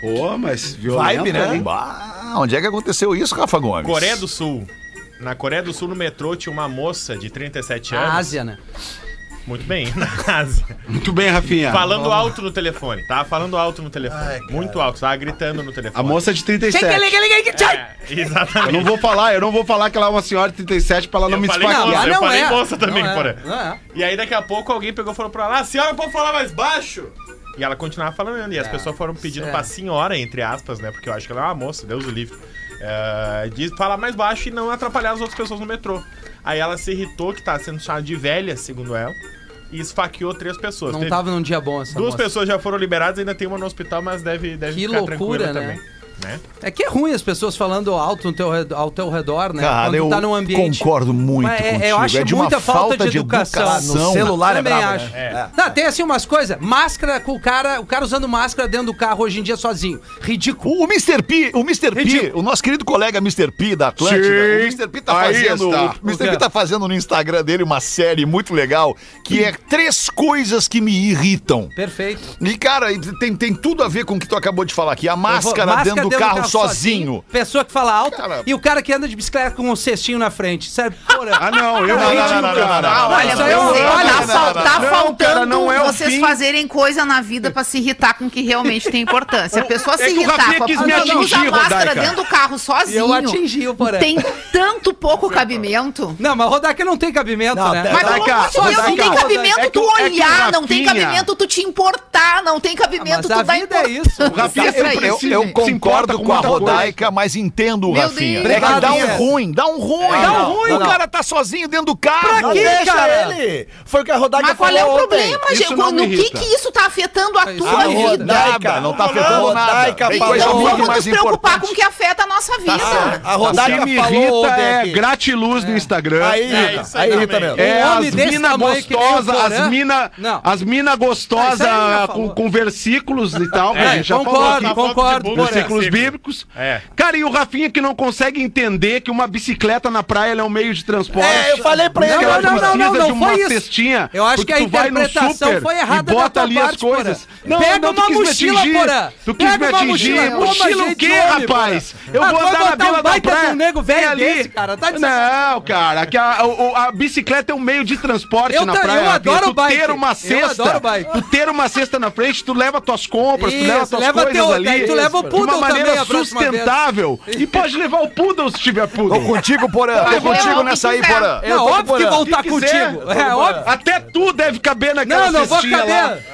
Pô, mas violenta, Vibe, né? Bah, onde é que aconteceu isso, Rafa Gomes? Coreia do Sul. Na Coreia do Sul, no metrô, tinha uma moça de 37 anos. Ásia, né? Muito bem, [LAUGHS] na Ásia. Muito bem, Rafinha. Falando alto no telefone, tá? Falando alto no telefone. Ai, Muito alto, tá? Gritando no telefone. A moça é de 37. É, exatamente. Eu não vou falar, eu não vou falar que ela é uma senhora de 37 pra ela não eu me falei eu não falei é. moça também, não é. porém. É. E aí daqui a pouco alguém pegou e falou pra ela, a senhora pode falar mais baixo? E ela continuava falando, e as é, pessoas foram pedindo certo. pra senhora, entre aspas, né? Porque eu acho que ela é uma moça, Deus o livre. Uh, diz, falar mais baixo e não atrapalhar as outras pessoas no metrô. Aí ela se irritou que tá sendo chamada de velha, segundo ela e esfaqueou três pessoas. Não Teve... tava num dia bom essa Duas moça. pessoas já foram liberadas, ainda tem uma no hospital, mas deve, deve que ficar loucura, tranquila né? também né? É que é ruim as pessoas falando alto teu, ao teu redor, né? Cara, Quando eu tá num ambiente. concordo muito Mas é, contigo. Eu acho é de muita falta, falta de educação. educação. No celular é Também né? é brabo, acho. Né? É. Não, tem assim umas coisas. Máscara com o cara, o cara usando máscara dentro do carro hoje em dia sozinho. Ridículo. O Mr. P, o Mr. P, o nosso querido colega Mr. P da Atlântida, Sim. o Mr. P tá Aí fazendo, está. o Mr. P tá fazendo no Instagram dele uma série muito legal que é três coisas que me irritam. Perfeito. E cara, tem, tem tudo a ver com o que tu acabou de falar aqui. A máscara, vou, máscara dentro do carro, carro tá sozinho. sozinho. Pessoa que fala alto cara... e o cara que anda de bicicleta com um cestinho na frente. Sério, porra. Ah, não, eu não, não, não, não, não, Olha, tá faltando vocês fazerem coisa na vida pra se irritar com o que realmente tem importância. A pessoa se irritar com a pessoa usa máscara dentro do carro sozinho. Eu atingi o porém. Tem tanto pouco cabimento. Não, mas Rodaica não tem cabimento, né? Mas pelo amor de Deus, não tem cabimento tu olhar, não tem cabimento tu te importar, não tem cabimento ah, tu dar é importância. É isso. Eu concordo concordo com, a rodaica, mas entendo, Rafinha. Deus. É que dá um ruim, dá um ruim. É, dá um ruim. O cara tá sozinho dentro do carro. Pra que, deixa cara? ele. Foi o que a rodaica mas falou Mas qual é o problema, gente? No que que isso tá afetando a tua vida? Não tá afetando nada. Então vamos nos preocupar com o que afeta a nossa vida. Tá a tá rodaica falou tá é gratiluz no é. Instagram. É aí, aí, Rita mesmo. É as mina gostosa, as mina, as mina gostosa com versículos e tal, que a gente já. Concordo, concordo. Versículos bíblicos. É. Cara, e o Rafinha que não consegue entender que uma bicicleta na praia é um meio de transporte. É, eu falei pra ele. Não, não, não, não, não, não, de uma cestinha. Eu acho que a interpretação foi errada e bota ali as coisas. Não, Pega não, uma mochila, Porã. Tu quis me atingir. Mochila o quê, rapaz? Eu ah, vou andar na beira da praia. nego velho ali. cara. Tá não, cara. A bicicleta é um meio de transporte na praia. Eu adoro bike. ter uma cesta. Tu ter uma cesta na frente, tu leva tuas compras, tu leva tuas coisas ali. Tu leva o puto também maneira sustentável e pode levar o poodle se tiver poodle. Tô contigo, Porã. Tô contigo nessa aí, Porã. É óbvio que voltar estar contigo. É óbvio. Até tu deve caber naquela Não, não vou caber.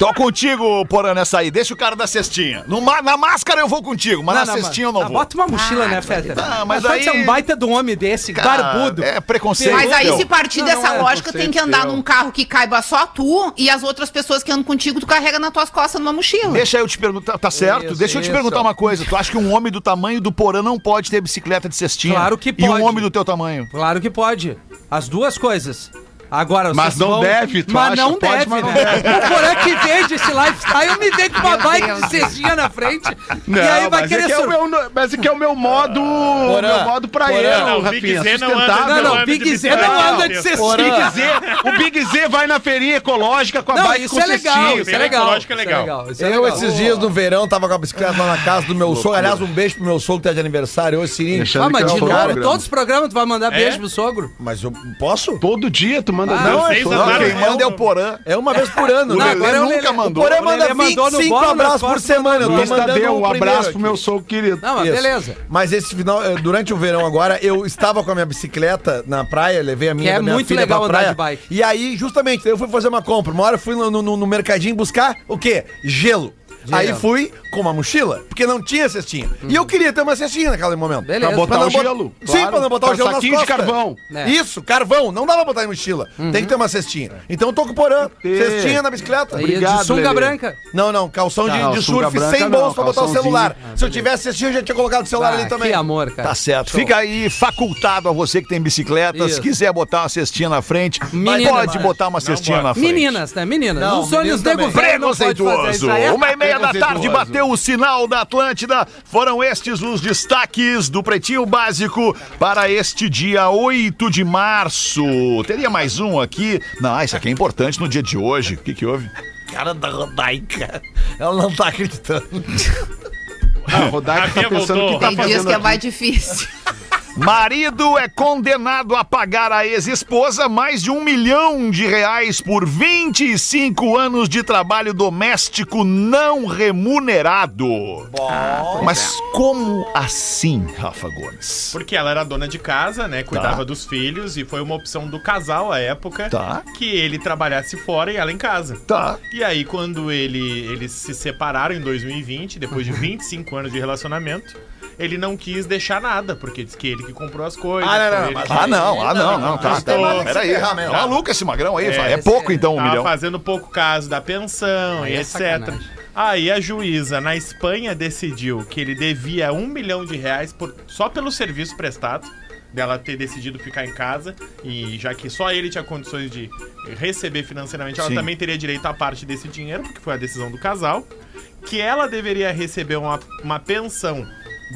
Tô contigo, Porã, nessa aí. Deixa o cara da cestinha. No, na máscara eu vou contigo, mas não, na não, cestinha eu não ah, vou. Bota uma mochila, né, ah, né, Feta? Não, mas, mas aí... pode ser um baita do homem desse, cara, barbudo. É preconceito. Mas aí, se partir não, dessa é lógica, tem que andar num carro que caiba só tu e as outras pessoas que andam contigo, tu carrega nas tuas costas numa mochila. Deixa eu te perguntar, tá, tá certo? Isso, Deixa eu te isso. perguntar uma coisa. Tu acha que um homem do tamanho do Porã não pode ter bicicleta de cestinha? Claro que pode. E um homem do teu tamanho? Claro que pode. As duas coisas. Agora, Mas não vão- deve, tu Mas acha? não Pode, deve, mas não né? deve. [LAUGHS] O Porã que vende esse lifestyle me vem com uma Deus. de cestinha na frente. Não, e aí vai mas, querer é que é o meu, mas é que é o meu modo, Porã, meu modo pra Porã. ele, Não, o Rafinha, Big Z não anda-. Não, de Big Z não anda de cestinha. Big Z, o Big Z vai na feirinha ecológica com a Não, bike isso com é legal, cestinha. isso é Feira legal. ecológica é isso legal. isso é Eu, legal. esses dias no verão, tava com a bicicleta lá na casa do meu sogro. Aliás, um beijo pro meu sogro que tá de aniversário hoje, Sirinho. Ah, mas de é um novo, todos os programas tu vai mandar beijo pro sogro? Mas eu posso? Todo dia tu manda Ah, não, é andaram- quem manda é o Porã. É uma vez por ano. O né? Lelê agora é o nunca mandou. O Porã O manda no 25 bolo, abraços por semana. Eu tô mandando Tadeu, o um abraço pro meu sogro querido. Não, mas Isso. beleza. Mas esse final, eh, durante o verão agora, eu estava com a minha bicicleta na praia, levei a minha, Que é minha muito filha legal pra andar praia. de bike. E aí, justamente, eu fui fazer uma compra. Uma hora eu fui no, no- no mercadinho buscar o quê? Gelo. Aí fui com uma mochila, porque não tinha cestinha. E eu queria ter uma cestinha naquele momento. Beleza. Pra botar o bot- gelo. Sim, claro. pra não botar o gelo nas saquinho de costas. carvão. É. Isso, carvão. Não dá pra botar em mochila. Tem que ter uma cestinha. Então eu tô com o porã. Cestinha na bicicleta. Obrigado, de sunga Lelê. branca. Não, não, calção de, Não, de sunga surf branca sem não, bolso pra botar o calçãozinho. celular. Se eu tivesse cestinha, eu já tinha colocado o celular ali Ah, também. Que amor, cara. Tá certo. Fica aí facultado a você que tem bicicleta. Se Isso. quiser botar uma cestinha na frente, Menina, pode mas- botar uma cestinha na frente. Meninas, né? Meninas. Não, Não, Os sonhos menino nego velho não pode fazer Preconceituoso. isso. Aí é- Uma e meia da tarde bateu o sinal da Atlântida. Foram estes os destaques do Pretinho Básico para este dia 8 de março. Teria mais um aqui? Não, isso aqui é importante no dia de hoje. O que, que houve? Cara da Rodaica. Ela não tá acreditando. Ah, o Rodaica tá pensando o que voltou. tá Tem dias que é aqui. mais difícil. Marido é condenado a pagar à ex-esposa mais de um milhão de reais por 25 anos de trabalho doméstico não remunerado. Mas como assim, Rafa Gomes? Porque ela era dona de casa, né? Cuidava dos filhos e foi uma opção do casal à época Tá. que ele trabalhasse fora e ela em casa. Tá. E aí, quando ele, eles se separaram em 2020, depois de 25 anos de relacionamento, ele não quis deixar nada, porque disse que ele que comprou as coisas. Ah, não, não, mas- Ah, não, ah, não, não, tá, tá. Peraí. É maluco esse magrão aí, é, É, pouco então um Tava milhão. fazendo pouco caso da pensão e é etc. sacanagem. Aí a juíza na Espanha decidiu que ele devia um milhão de reais por- só pelo serviço prestado, dela ter decidido ficar em casa, e já que só ele tinha condições de receber financeiramente, ela Sim. também teria direito a parte desse dinheiro, porque foi a decisão do casal, que ela deveria receber uma, uma pensão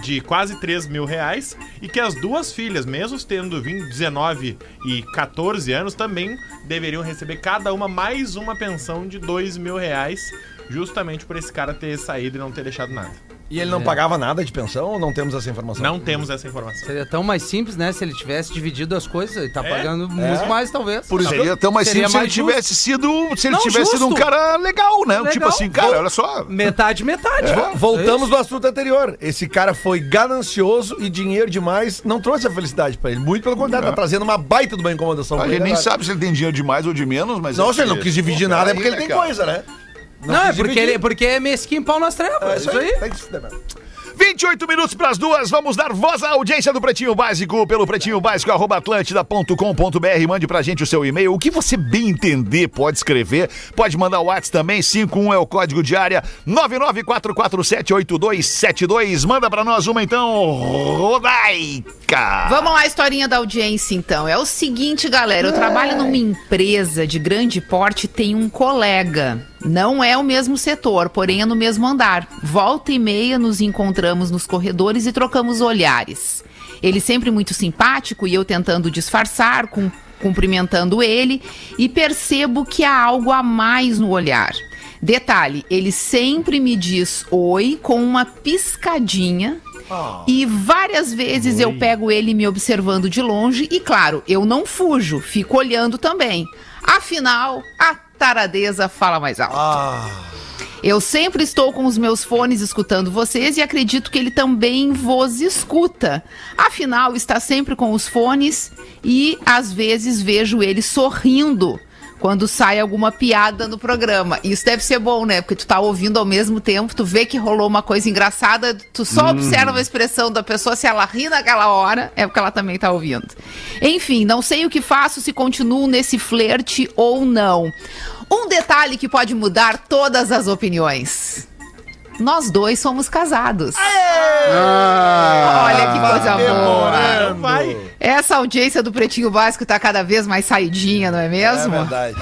de quase 3 mil reais e que as duas filhas, mesmo tendo 20, 19 e 14 anos, também deveriam receber cada uma mais uma pensão de 2 mil reais, justamente por esse cara ter saído e não ter deixado nada. E ele não É. pagava nada de pensão ou não temos essa informação? Não temos essa informação. Seria tão mais simples, né? Se ele tivesse dividido as coisas, ele tá É? pagando muito mais, talvez. Por isso, seria tão mais Seria simples se ele mais justo. tivesse sido. Se ele Não, tivesse sido um justo. cara legal, né? Legal. Tipo assim, cara, olha só. Metade, metade. Vo- Voltamos no assunto anterior. Esse cara foi ganancioso e dinheiro demais não trouxe a felicidade pra ele. Muito pelo contrário, tá trazendo uma baita de uma incomodação A pra gente ele nem agora. sabe se ele tem dinheiro de mais ou de menos, mas. Não, é se ele não que- quis dividir Pô, nada é porque ele né, tem cara? coisa, né? Não, é porque, ele, porque é mesquinho pau nas trevas. É isso aí. Tem que se fuder mesmo. 28 minutos para as duas, vamos dar voz à audiência do Pretinho Básico pelo pretinho básico arroba atlântida.com.br. Mande pra gente o seu e-mail. O que você bem entender pode escrever. Pode mandar o WhatsApp também. 51 é o código de área 994478272. Manda pra nós uma então, Rodaica. Vamos lá, historinha da audiência, então. É o seguinte, galera. Eu trabalho numa empresa de grande porte e tenho um colega. Não é o mesmo setor, porém é no mesmo andar. Volta e meia nos encontramos nos corredores e trocamos olhares. Ele sempre muito simpático e eu tentando disfarçar, com- cumprimentando ele, e percebo que há algo a mais no olhar. Detalhe, ele sempre me diz oi com uma piscadinha e várias vezes eu pego ele me observando de longe e, claro, eu não fujo, fico olhando também. Afinal, a taradeza fala mais alto. Eu sempre estou com os meus fones escutando vocês e acredito que ele também vos escuta. Afinal, está sempre com os fones e às vezes vejo ele sorrindo quando sai alguma piada no programa. Isso deve ser bom, né? Porque tu tá ouvindo ao mesmo tempo, tu vê que rolou uma coisa engraçada, tu só observa a expressão da pessoa, se ela ri naquela hora, é porque ela também tá ouvindo. Enfim, não sei o que faço, se continuo nesse flerte ou não. Um detalhe que pode mudar todas as opiniões. Nós dois somos casados. Ah, Olha que coisa boa. Essa audiência do Pretinho Básico tá cada vez mais saidinha, não é mesmo? É verdade.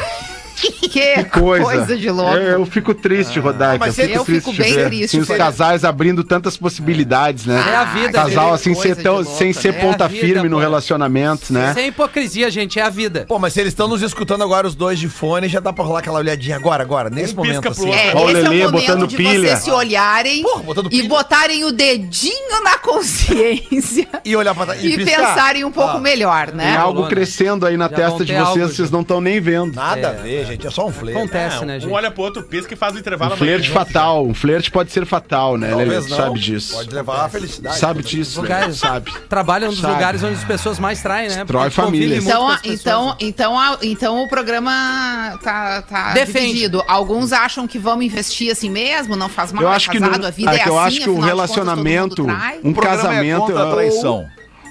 Que, que coisa. coisa. de louco. Eu, eu fico triste, ah, Rodaica. Mas eu fico, eu triste fico bem ver. triste. Os casais abrindo tantas possibilidades, né? É a vida. Casal assim, né? ser é tão, louca, sem ser ponta vida, firme pô. no relacionamento, né? Sem hipocrisia, gente, é a vida. Pô, mas se eles estão nos escutando agora, os dois de fone, já dá pra rolar aquela olhadinha agora, agora, nesse momento assim. É, esse Lelê, é o botando de pilha. vocês se olharem Porra, botando pilha. e botarem o dedinho na [LAUGHS] consciência. e olhar pra E, e pensarem um pouco ah, melhor, né? Tem algo né? crescendo aí na testa de vocês, vocês não estão nem vendo. Nada a é. ver. É, gente. É só um flerte. Acontece, é, né, gente? Um olha pro outro, pisca e faz o intervalo. Um flerte fatal. Um flerte pode ser fatal, né, Lelê? Sabe disso. Pode levar a felicidade. Sabe né? disso, lugares, sabe. Trabalha um dos lugares onde as pessoas mais traem, né? Destrói família. Então, então, né? então, então o programa tá, tá. Alguns acham que vamos investir assim mesmo, não faz mal, eu é acho é casado, que não, a vida ah, é, assim, eu acho que um relacionamento, um casamento... É traição.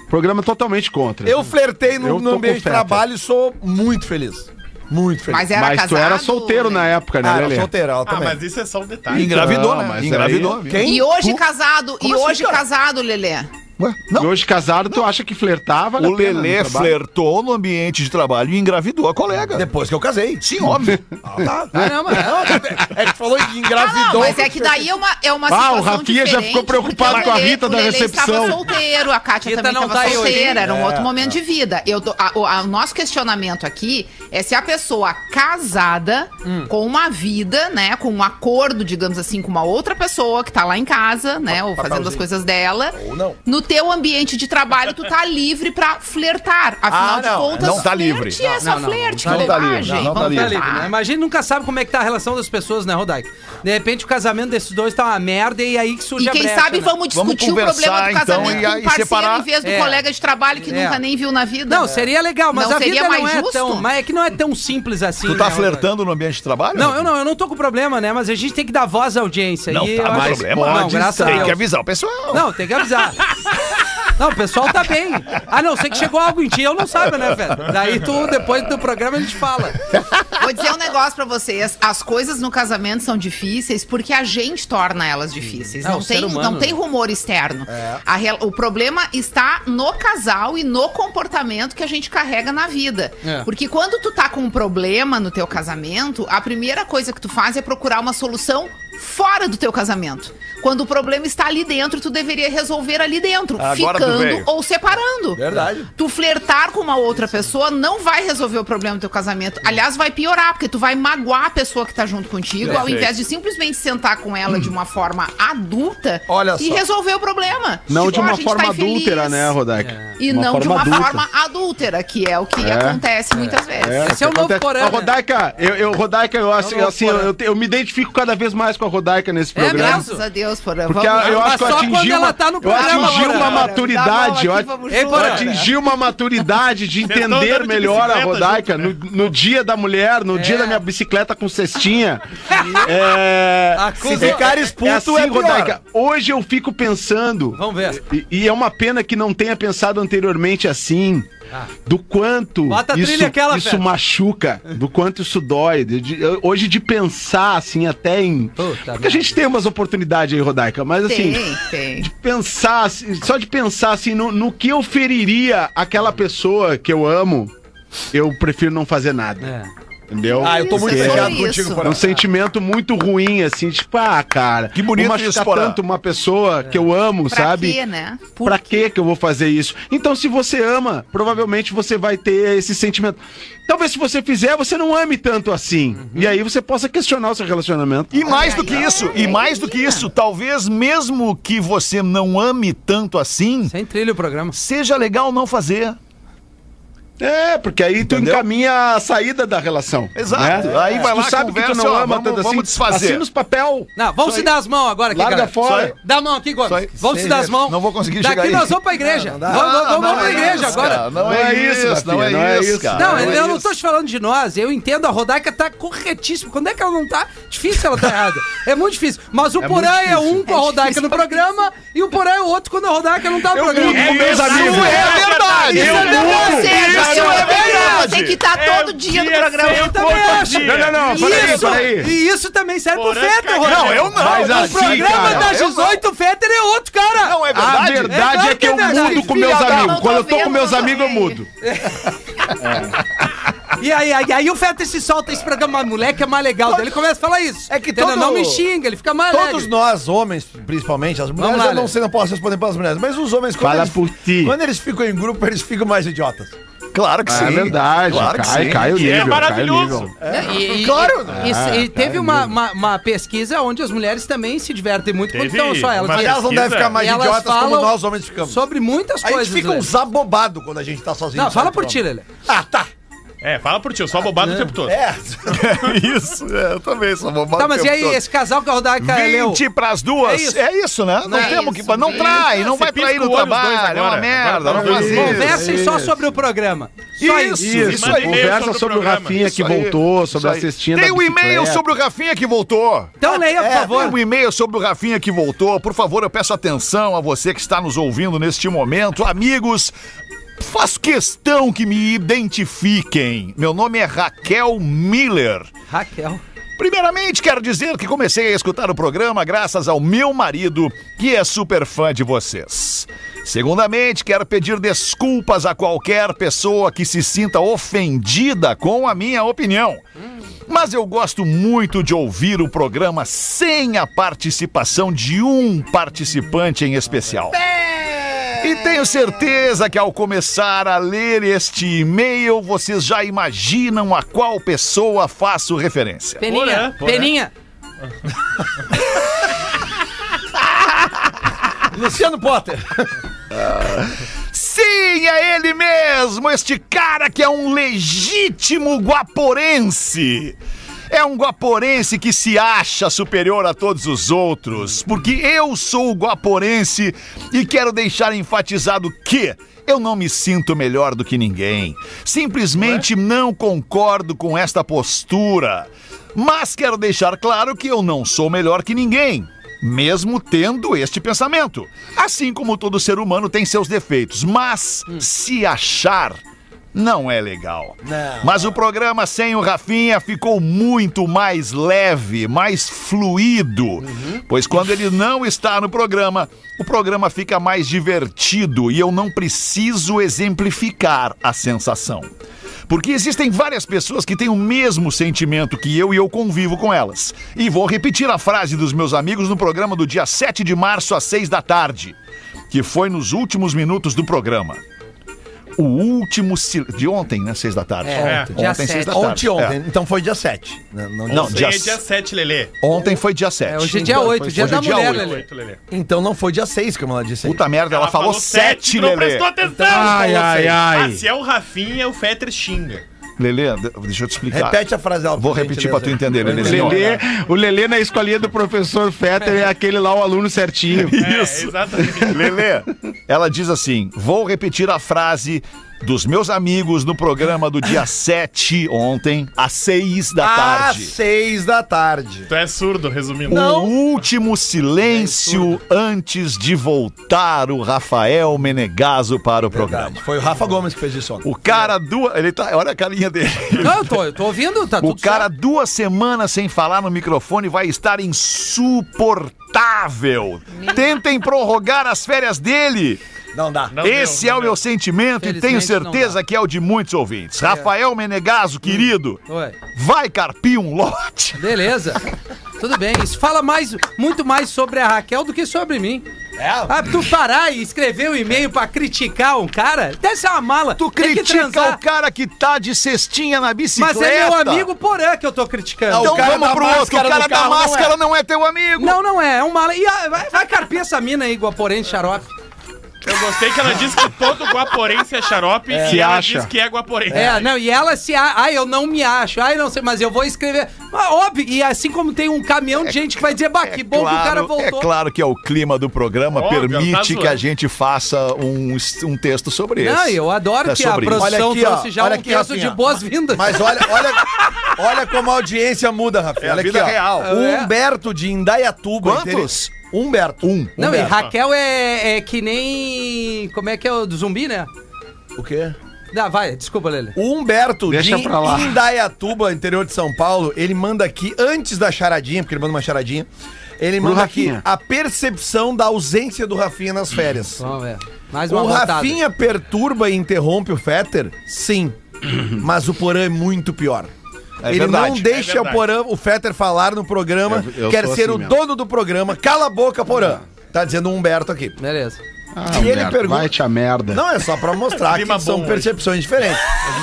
Programa totalmente contra. Eu flertei no, no ambiente de trabalho e sou muito feliz. Muito feliz. Mas era mas tu era solteiro na né? época, né, Ah, era Lelê? solteira, ela Ah, também. mas isso é só um detalhe. Engravidou, Não, né? mas Engravidou. aí- Quem? E hoje Tu? casado, e assim, hoje cara? casado, Lelê. Ué, não. E hoje casado, não. tu acha que flertava? Né? O Lelê no flertou no ambiente de trabalho e engravidou a colega. Depois que eu casei. Sim, óbvio. [LAUGHS] ah, tá. Ah, tá é que falou que engravidou. Ah, não, mas é que daí é uma, é uma ah, o Rafinha já ficou preocupado com a Rita da recepção. estava solteiro, a Kátia Rita também estava tá solteira, era um é, outro momento é. de vida. Eu, a, a, o nosso questionamento aqui é se a pessoa casada, hum. com uma vida, né, com um acordo, digamos assim, com uma outra pessoa que está lá em casa, né, ou fazendo as coisas dela, ou não. no teu ambiente de trabalho, tu tá livre pra flertar. Afinal ah, não, de contas, não tá livre. Não, não, flerte, não, não, tá livre. Não, não tá livre. Né? Imagina, nunca sabe como é que tá a relação das pessoas, né, Rodaik De repente o casamento desses dois tá uma merda e aí que surge a E quem a brecha, sabe né? vamos discutir vamos o problema do então, casamento então, e, com um parceiro em vez do é. colega de trabalho que é. nunca nem viu na vida. Não, seria legal, mas não a vida não é justo? tão... Mas é que não é tão simples assim. Tu tá né, flertando no ambiente de trabalho? Não, eu não, eu não tô com problema, né? Mas a gente tem que dar voz à audiência. Não, tá, mas problema. Não, graças tem que avisar o pessoal. Não, tem que avisar. [LAUGHS] Não, o pessoal tá bem. Ah, não, sei que chegou algo em ti, eu não saiba, né, velho? Daí tu, depois do programa, a gente fala. Vou dizer um negócio pra vocês. As coisas no casamento são difíceis porque a gente torna elas difíceis. Não, não tem, não tem rumor externo. É. A, o problema está no casal e no comportamento que a gente carrega na vida. É. Porque quando tu tá com um problema no teu casamento, a primeira coisa que tu faz é procurar uma solução fora do teu casamento. Quando o problema está ali dentro, tu deveria resolver ali dentro, Agora ficando ou separando. Verdade. Tu flertar com uma outra pessoa não vai resolver o problema do teu casamento. Aliás, vai piorar, porque tu vai magoar a pessoa que está junto contigo, Perfeito. ao invés de simplesmente sentar com ela hum. de uma forma adulta Olha e resolver o problema. Não tipo, de uma tá forma tá adúltera, né, Rodaica? É. E uma não de uma adulta. forma adúltera, que é o que é. acontece é. muitas vezes. É, Esse é o novo Corana. Né? Rodaica, eu, eu, Rodaica, eu, é assim, eu, eu, eu me identifico cada vez mais com a rodaica nesse é, programa. É, graças a Deus, Porã. Porque vamos, eu acho que eu atingi uma, tá eu atingi uma maturidade. Eu, atingi uma maturidade de entender melhor a rodaica no, no, dia da mulher, no é. dia da minha bicicleta com cestinha. [LAUGHS] é, se ficar expulso é, assim, é rodaica. Hoje eu fico pensando. Vamos ver. E, e é uma pena que não tenha pensado anteriormente assim. Do quanto isso, aquela, isso machuca, do quanto isso dói. De, de, hoje de pensar, assim, até em. Puta porque a gente tem umas oportunidades aí, Rodaica, mas assim. Tem, tem. De pensar, assim, só de pensar, assim, no, no que eu feriria aquela pessoa que eu amo, eu prefiro não fazer nada. É. Entendeu? Ah, eu tô muito ligado contigo, por É um sentimento muito ruim, assim, tipo, ah, cara. Que bonito machucar isso, porra. tanto uma pessoa que eu amo, pra sabe? Quê, né? Por pra quê? que eu vou fazer isso? Então, se você ama, provavelmente você vai ter esse sentimento. Talvez se você fizer, você não ame tanto assim. Uhum. E aí você possa questionar o seu relacionamento. E mais do que isso, e mais do que isso, talvez mesmo que você não ame tanto assim. Sem trilha o programa. Seja legal não fazer. É, porque aí Entendeu? tu encaminha a saída da relação. Né? Exato. Né? Aí vai tu lá, sabe conversa, que tu não ama vamos, tanto assim. Vamos desfazer. Assina os papel. Não, vamos se dar as mãos agora aqui, Larga fora. Dá a mão aqui, Gomes. Vamos se dar as é. mãos. Não vou conseguir Daqui chegar Daqui nós vamos pra igreja. Não, não vamos vamos não pra é igreja isso, agora. É é não, é isso, não, é não é isso, cara. Não, eu, não tô te falando de nós. Eu entendo, a Rodaica tá corretíssima. Quando é que ela não tá? Difícil ela tá errada. É muito difícil. Mas o Porã é um com a Rodaica no programa e o Porã é outro quando a Rodaica não tá no programa. É. É verdade. Isso é verdade tem que estar todo dia no programa. Eu também acho. Não, não, não, peraí, peraí. e isso também serve pro Fetter, Rogério. Não, eu não. Mas O assim, programa cara, das eu 18, o Fetter é outro, cara. Não, é A verdade. verdade É é, que é eu verdade. mudo com meus amigos. Quando eu tô com meus amigos, eu mudo. E aí, aí, aí o Fetter se solta esse programa, moleque é mais legal. Daí ele começa a falar isso. É que todo- Não me xinga, ele fica mais Todos alegre. nós, homens, principalmente, as mulheres, lá, eu não sei, não posso responder pelas mulheres, mas os homens, quando, Fala eles, por ti. quando eles ficam em grupo, eles ficam mais idiotas. Claro que Ah, sim. É verdade, Claro que cai, sim. cai o é nível, cai o maravilhoso. nível. E, e- Claro, E, e- e teve Ah, uma, uma, uma pesquisa onde as mulheres também se divertem muito quando Teve estão só elas. uma Aliás, não devem ficar mais E elas idiotas como falam nós homens ficamos. Sobre muitas A gente coisas. fica uns abobados quando a gente tá sozinho. Não, fala por ti? Lelê. Ah, tá. É, fala por ti, eu sou abobado o tempo todo. É. [LAUGHS] Isso, é, eu também sou bobado. Tá, o mas e aí, todo. esse casal que a Rodaica leu? 20 pras duas. É isso. É isso, né? Não É temos isso, que. Não trai, não Você vai trair no o trabalho. É uma merda. Não faz isso. Conversem só sobre o programa. Só isso. Isso, Isso, conversa sobre o o. Rafinha que voltou, sobre a cestinha Tem um e-mail sobre o Rafinha que voltou. Então leia, por É, favor. tem um e-mail sobre o Rafinha que voltou. Por favor, eu peço atenção a você que está nos ouvindo neste momento. Amigos, faço questão que me identifiquem. Meu nome é Raquel Miller. Raquel. Primeiramente, quero dizer que comecei a escutar o programa graças ao meu marido, que é super fã de vocês. Segundamente, quero pedir desculpas a qualquer pessoa que se sinta ofendida com a minha opinião. Mas eu gosto muito de ouvir o programa sem a participação de um participante em especial. E tenho certeza que ao começar a ler este e-mail, vocês já imaginam a qual pessoa faço referência. Peninha, porã. Peninha. [LAUGHS] Luciano Potter. Sim, é ele mesmo, este cara que é um legítimo guaporense. É um guaporense que se acha superior a todos os outros, porque eu sou guaporense e quero deixar enfatizado que eu não me sinto melhor do que ninguém. Simplesmente não concordo com esta postura. Mas quero deixar claro que eu não sou melhor que ninguém mesmo tendo este pensamento. Assim como todo ser humano tem seus defeitos, mas se achar não é legal. Mas o programa sem o Rafinha ficou muito mais leve, mais fluido. Pois quando ele não está no programa, o programa fica mais divertido e eu não preciso exemplificar a sensação. Porque existem várias pessoas que têm o mesmo sentimento que eu e eu convivo com elas. E vou repetir a frase dos meus amigos no programa do dia 7 de março às 6 da tarde, que foi nos últimos minutos do programa. O último de ontem, né? 6 da tarde. É, ontem, dia ontem 6 sete. da tarde. Ontem, ontem. É. Então foi dia 7. Não, não, Não, dia, dia 7, Lelê. Ontem foi dia 7. É, hoje é dia 8, dia hoje é da dia mulher, oito. Lelê. Então não foi dia 6, como ela disse aí. Puta merda, ela, falou 7, não Lelê. prestou atenção. Ai, ai, seis. ai. Ah, se é o Rafinha, o Fetter xinga. Lelê, de- deixa eu te explicar. Repete a frase dela. Vou repetir pra gentileza. tu entender, Lelezinho. Lelê, o Lelê na escolinha do professor Fetter é aquele lá, o aluno certinho. [LAUGHS] É, Isso. exatamente. Lelê, ela diz assim: vou repetir a frase dos meus amigos no programa do dia [LAUGHS] 7 ontem, às 6 da Às tarde. 6 da tarde. Tu é surdo, resumindo. O último silêncio antes de voltar o Rafael Menegaso para o programa. Verdade. Foi o Rafa Gomes que fez isso ontem. O cara duas. Ele tá. Olha a carinha dele. Não, eu tô, eu tô ouvindo, tá O tudo cara certo. duas semanas sem falar no microfone vai estar insuportável. Tentem prorrogar as férias dele. Não dá. Não Esse deu, é o meu sentimento e tenho certeza que é o de muitos ouvintes. Rafael Menegaso, querido, Oi. vai carpir um lote. Beleza. Tudo bem. Isso fala mais, muito mais sobre a Raquel do que sobre mim. É? Ah, tu parar e escrever um e-mail pra criticar um cara, deve ser uma mala. Tu Tem critica o cara que tá de cestinha na bicicleta. Mas é meu amigo Porã que eu tô criticando. Não, Então o cara vamos da pro outro. O máscara cara da carro não é. máscara não é teu amigo. Não, não é. É um mala. E ah, vai, vai carpir essa mina aí, Guaporém, xarope. Eu gostei que ela disse que todo guaporense é xarope e Se ela acha. diz que é guaporense. É, não, e ela se. a- Ai, eu não me acho. Ai, não sei, mas eu vou escrever. Mas, óbvio, e assim como tem um caminhão de gente que vai dizer, bah, que bom que o cara voltou. É claro que é o clima do programa Óbvio, permite tá que a gente faça um, um texto sobre isso. Não, eu adoro É que a isso. produção Olha aqui, ó, já olha um aqui, texto Rafinha. de boas-vindas. Mas olha, olha, olha como a audiência muda, Rafinha. É a olha vida aqui, real. O É. Humberto de Indaiatuba. Quantos? Humberto. Um. Não, e Humberto. Raquel é, é que nem. Como é que é o do zumbi, né? O quê? Não, vai, desculpa, Lele. O Humberto Deixa de pra lá. Indaiatuba, interior de São Paulo, ele manda aqui, antes da charadinha, porque ele manda uma charadinha, ele Pro manda aqui Rafinha. a percepção da ausência do Rafinha nas férias. Vamos ver. Mais uma O votada. Rafinha perturba e interrompe o Fetter? Sim. [CLEARS THROAT] Mas o Porã é muito pior. É Ele verdade, não é deixa o verdade. Porã, o Fetter falar no programa, Eu- eu quer ser assim o mesmo. dono do programa. Cala a boca, Porã. Tá dizendo o Humberto aqui. Beleza. Ah, E ele pergunta- Vai-te a merda. Não, é só pra mostrar que são bom percepções diferentes.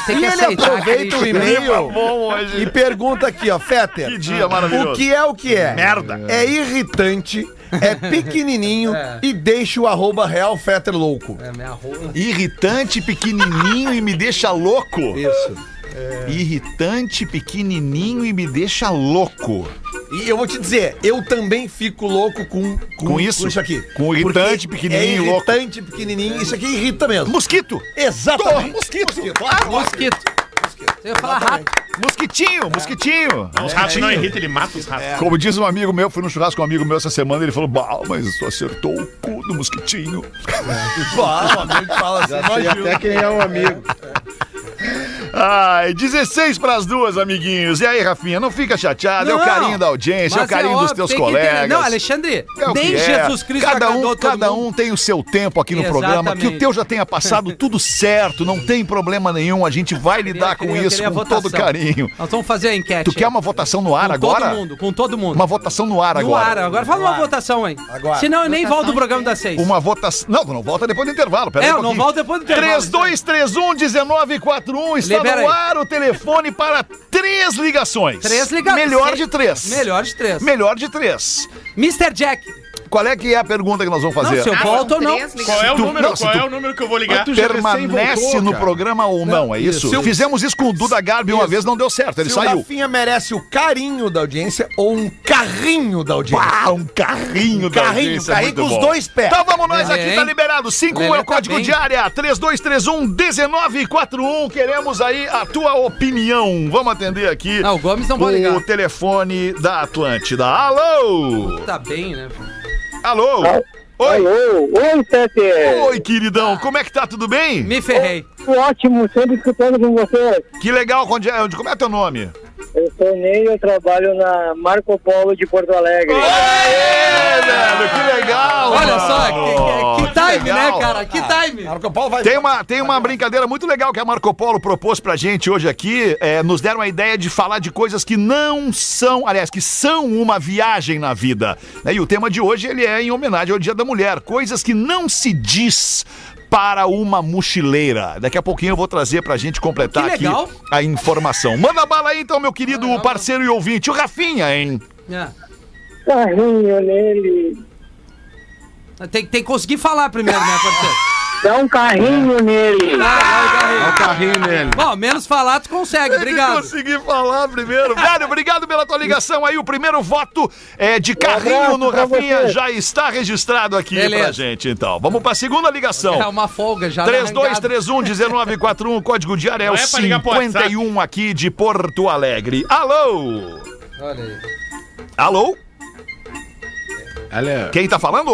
tem E que ele aceitar aproveita o e-mail hoje. e pergunta aqui, ó, Fetter. Que dia maravilhoso. O que é o que é? Merda. É irritante, é pequenininho [LAUGHS] e deixa o arroba real Fetter louco. É, minha rola. Irritante, pequenininho e me deixa louco. Isso. Irritante, pequenininho e me deixa louco. E eu vou te dizer, eu também fico louco com, Com isso? Com isso aqui. Com o irritante, Porque pequenininho é louco. irritante, pequenininho. Isso aqui irrita mesmo. Mosquito. Exatamente. Mosquito. Mosquito. Você ia falar rato. Mosquitinho, mosquitinho. Os ratos não irritam, ele mata os ratos. Como diz um amigo meu, fui no churrasco com um amigo meu essa semana, ele falou, bah, mas tu acertou o cu do mosquitinho. Pá, um amigo que fala assim, Já até quem é um amigo. Ai, 16 pras duas, amiguinhos. E aí, Rafinha, não fica chateado, é o Não, carinho da audiência, é o mas carinho é dos óbvio, teus tem que colegas. Não, Alexandre, É nem é. Jesus Cristo cada um, cada um tem o seu tempo aqui no [LAUGHS] programa, que o Exatamente. teu já tenha passado tudo certo, não tem problema nenhum, a gente vai lidar com queria- isso queria com votação. todo carinho. Nós vamos fazer a enquete. Tu quer uma votação no ar com agora? todo mundo, com todo mundo. Uma votação no ar no agora. ar, agora fala uma votação, hein? Agora. Senão eu nem volto do programa das seis. Uma votação. Não, não volta depois do intervalo. Pera É, aí um não volto depois do intervalo. 3231-1941 está Libera no ar o telefone para três ligações. Três ligações. Melhor de três. Melhor de três. Melhor de três. Mr. Jack. Qual é que é a pergunta que nós vamos fazer? Não, se eu volto ou não. Qual é o número? não, Qual tu- é o número que eu vou ligar? Permanece voltou, no cara. programa ou não, é isso? isso. Fizemos isso com o Duda Garbi uma vez, não deu certo, ele Se saiu. o Rafinha merece o carinho da audiência ou um carrinho da audiência? Pá, um carrinho da Carrinho, audiência, carrinho muito com os dois pés. Então vamos nós É, aqui, tá liberado. 5 é o código tá bem. de área, 3231-1941. Queremos aí a tua opinião. Vamos atender aqui. Não, o Gomes não pode o ligar. telefone da Atlântida. Alô? Tá bem, né? Alô? Oi? Alô, oi, Tete. Oi, queridão. Como é que tá? Tudo bem? Me ferrei. Ótimo, sempre escutando com você. Que legal. Onde é, onde, como é teu nome? Eu sou Ney, eu trabalho na Marco Polo de Porto Alegre. Aê, velho, que legal. Olha só, mano. que, que- que time, legal. né, cara? Que time. Marco Paulo vai. Tem uma, tem uma brincadeira muito legal que a Marco Polo propôs pra gente hoje aqui. É, nos deram a ideia de falar de coisas que não são, aliás, que são uma viagem na vida. Né, E o tema de hoje ele é em homenagem ao Dia da Mulher. Coisas que não se diz para uma mochileira. Daqui a pouquinho eu vou trazer pra gente completar aqui a informação. Manda bala aí então, meu querido parceiro e ouvinte, o Rafinha, hein? É. Carrinho nele. Tem, tem que conseguir falar primeiro, né, parceiro? Dá um carrinho nele. Olha o carrinho nele. Bom, menos falar tu consegue, obrigado. consegui falar primeiro. [LAUGHS] Velho, obrigado pela tua ligação aí. O primeiro voto é, de carrinho no Rafinha você. já está registrado aqui Beleza. pra gente, então. Vamos pra segunda ligação. É uma folga já. na arrancada. 3231-1941, código de área é o Não é 51 aqui de Porto Alegre. Alô? Olha aí. Alô? Olha. Quem tá falando?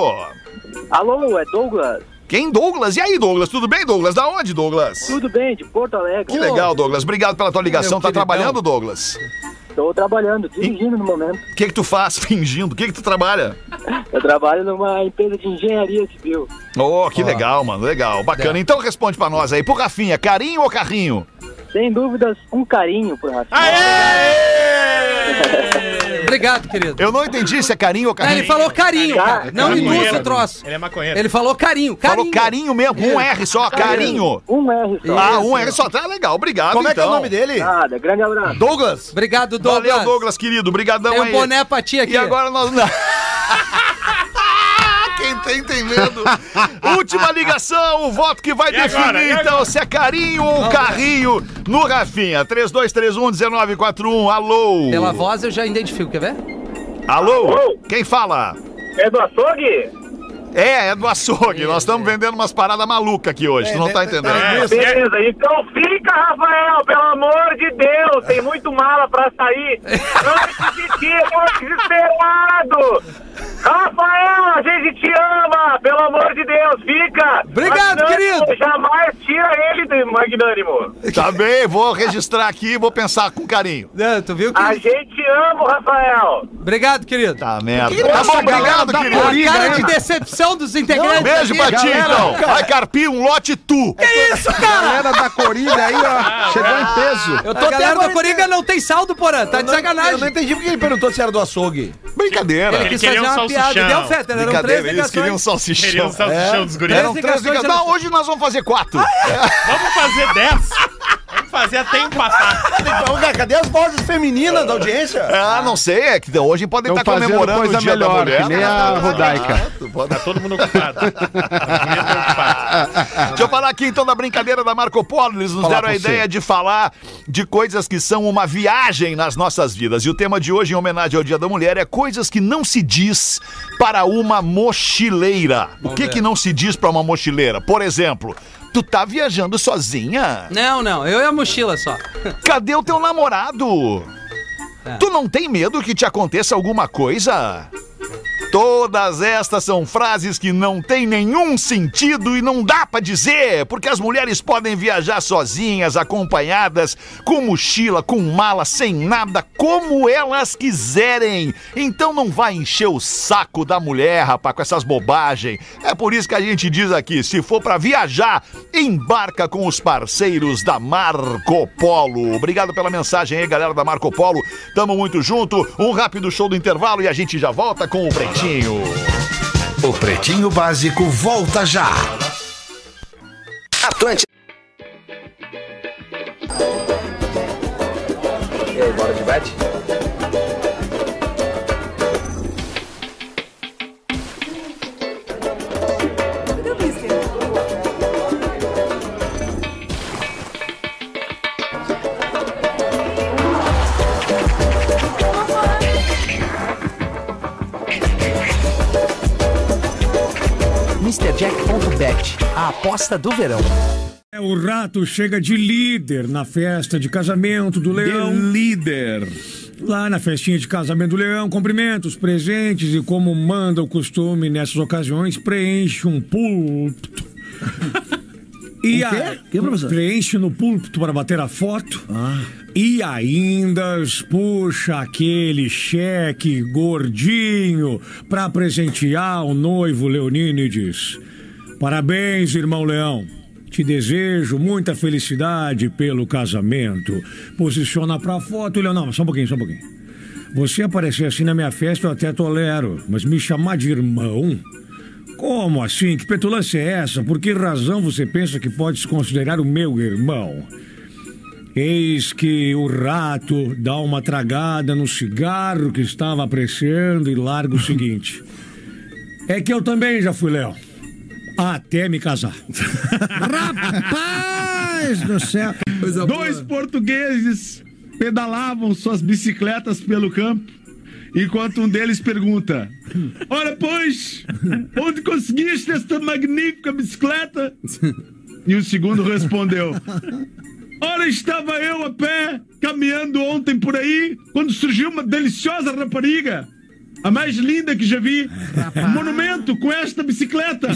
Alô, é Douglas. Quem? Douglas? E aí, Douglas? Tudo bem, Douglas? Da onde, Douglas? Tudo bem, de Porto Alegre. Que legal, Douglas. Obrigado pela tua ligação. Meu Tá trabalhando, Douglas? Estou trabalhando, dirigindo no momento. O que que tu faz [LAUGHS] fingindo? O que que tu trabalha? Eu trabalho numa empresa de engenharia civil. Oh, que legal, mano. Legal. Bacana. É. Então responde pra nós aí. Pro Rafinha, carinho ou carrinho? Sem dúvidas, um carinho por Rafinha. Obrigado, querido. Eu não entendi se é carinho ou Ah, carrinho. ele falou carinho, cara. Não induz o troço. Ele é maconheiro. Ele falou carinho, carinho. Falou carinho mesmo, um R só, carinho. Um R só. Ah, um R só. Tá legal, obrigado Como é que é o então. nome dele? Nada, grande abraço. Douglas. Obrigado, Douglas. Valeu, Douglas, querido. Obrigadão Tem um aí. boné pra ti aqui. E agora nós... [LAUGHS] Quem tem, tem medo. Última ligação, o voto que vai E definir, agora? então, se é carinho ou carrinho no Rafinha. 3231-1941, alô. Pela voz eu já identifico, quer ver? Alô? Alô? Quem fala? É do açougue? É, é do açougue. Nós estamos vendendo umas paradas malucas aqui hoje, tu não tá entendendo. É, Beleza, então fica, Rafael, pelo amor de Deus, tem muito mala pra sair. Antes de ti, eu tô desesperado. Rafael, a gente te ama, pelo amor de Deus, fica! Obrigado, Magnânimo, querido. Jamais tira ele do magnânimo. Tá bem, vou registrar aqui e vou pensar com carinho. É, tu viu que... A gente ama o Rafael. Obrigado, querido. Tá merda. Que Tá bom, obrigado, querido. A cara de decepção dos integrantes Beijo aqui. pra ti, então. Vai carpir um lote tu. Que isso, cara? Galera da Coringa aí, ó, chegou em peso. Eu tô a galera da Coringa não tem saldo, porã. Tá de sacanagem. Eu não entendi porque ele perguntou se era do açougue. Brincadeira. Ele quis fazer uma piada. Deu feta, eram três eles queriam um salsichão. Queriam um salsichão dos guris. Eram Três. Não, hoje nós vamos fazer quatro. Vamos fazer 10. [LAUGHS] Fazer até empatar. Então, cara, cadê as vozes femininas da audiência? Ah, não sei, é que hoje podem estar fazendo comemorando coisa o dia da melhor, mulher. que nem a Rodaica. Exato, pode- Tá todo mundo ocupado. Deixa eu falar aqui então da brincadeira da Marco Polo. Eles nos Falar deram a você. ideia de falar de coisas que são uma viagem nas nossas vidas. E o tema de hoje, em homenagem ao Dia da Mulher, é coisas que não se diz para uma mochileira. o que ver. que não se diz para uma mochileira? Por exemplo, tu tá viajando sozinha? Não, não. Eu e a mochila só. Cadê o teu namorado? É. Tu não tem medo que te aconteça alguma coisa? Todas estas são frases que não têm nenhum sentido e não dá pra dizer, porque as mulheres podem viajar sozinhas, acompanhadas, com mochila, com mala, sem nada, como elas quiserem. Então não vai encher o saco da mulher, rapaz, com essas bobagens. É por isso que a gente diz aqui, se for pra viajar, embarca com os parceiros da Marco Polo. Obrigado pela mensagem aí, galera da Marco Polo. Tamo muito junto. Um rápido show do intervalo e a gente já volta com o Pretinho. O Pretinho Básico volta já. Atlântida. E aí, bora de bet? MrJack.bet, a aposta do verão. É, o rato chega de líder na festa de casamento do leão. líder. Lá na festinha de casamento do leão, cumprimenta os presentes e, como manda o costume nessas ocasiões, preenche um púlpito. [LAUGHS] E O quê? a- Que, professor? preenche no púlpito para bater a foto. E ainda puxa aquele cheque gordinho para presentear o noivo leonino e diz: Parabéns, irmão Leão. Te desejo muita felicidade pelo casamento. Posiciona pra foto, Leão. Não, só um pouquinho, só um pouquinho. Você aparecer assim na minha festa eu até tolero, mas me chamar de irmão? Como assim? Que petulância é essa? Por que razão você pensa que pode se considerar o meu irmão? Eis que o rato dá uma tragada no cigarro que estava apreciando e larga o [LAUGHS] seguinte: É que eu também já fui leão. Até me casar. Rapaz do céu. Dois portugueses pedalavam suas bicicletas pelo campo, enquanto um deles pergunta: Ora, pois, onde conseguiste esta magnífica bicicleta? E o segundo respondeu: Ora, estava eu a pé, caminhando ontem por aí, quando surgiu uma deliciosa rapariga. A mais linda que já vi. Um monumento com esta bicicleta.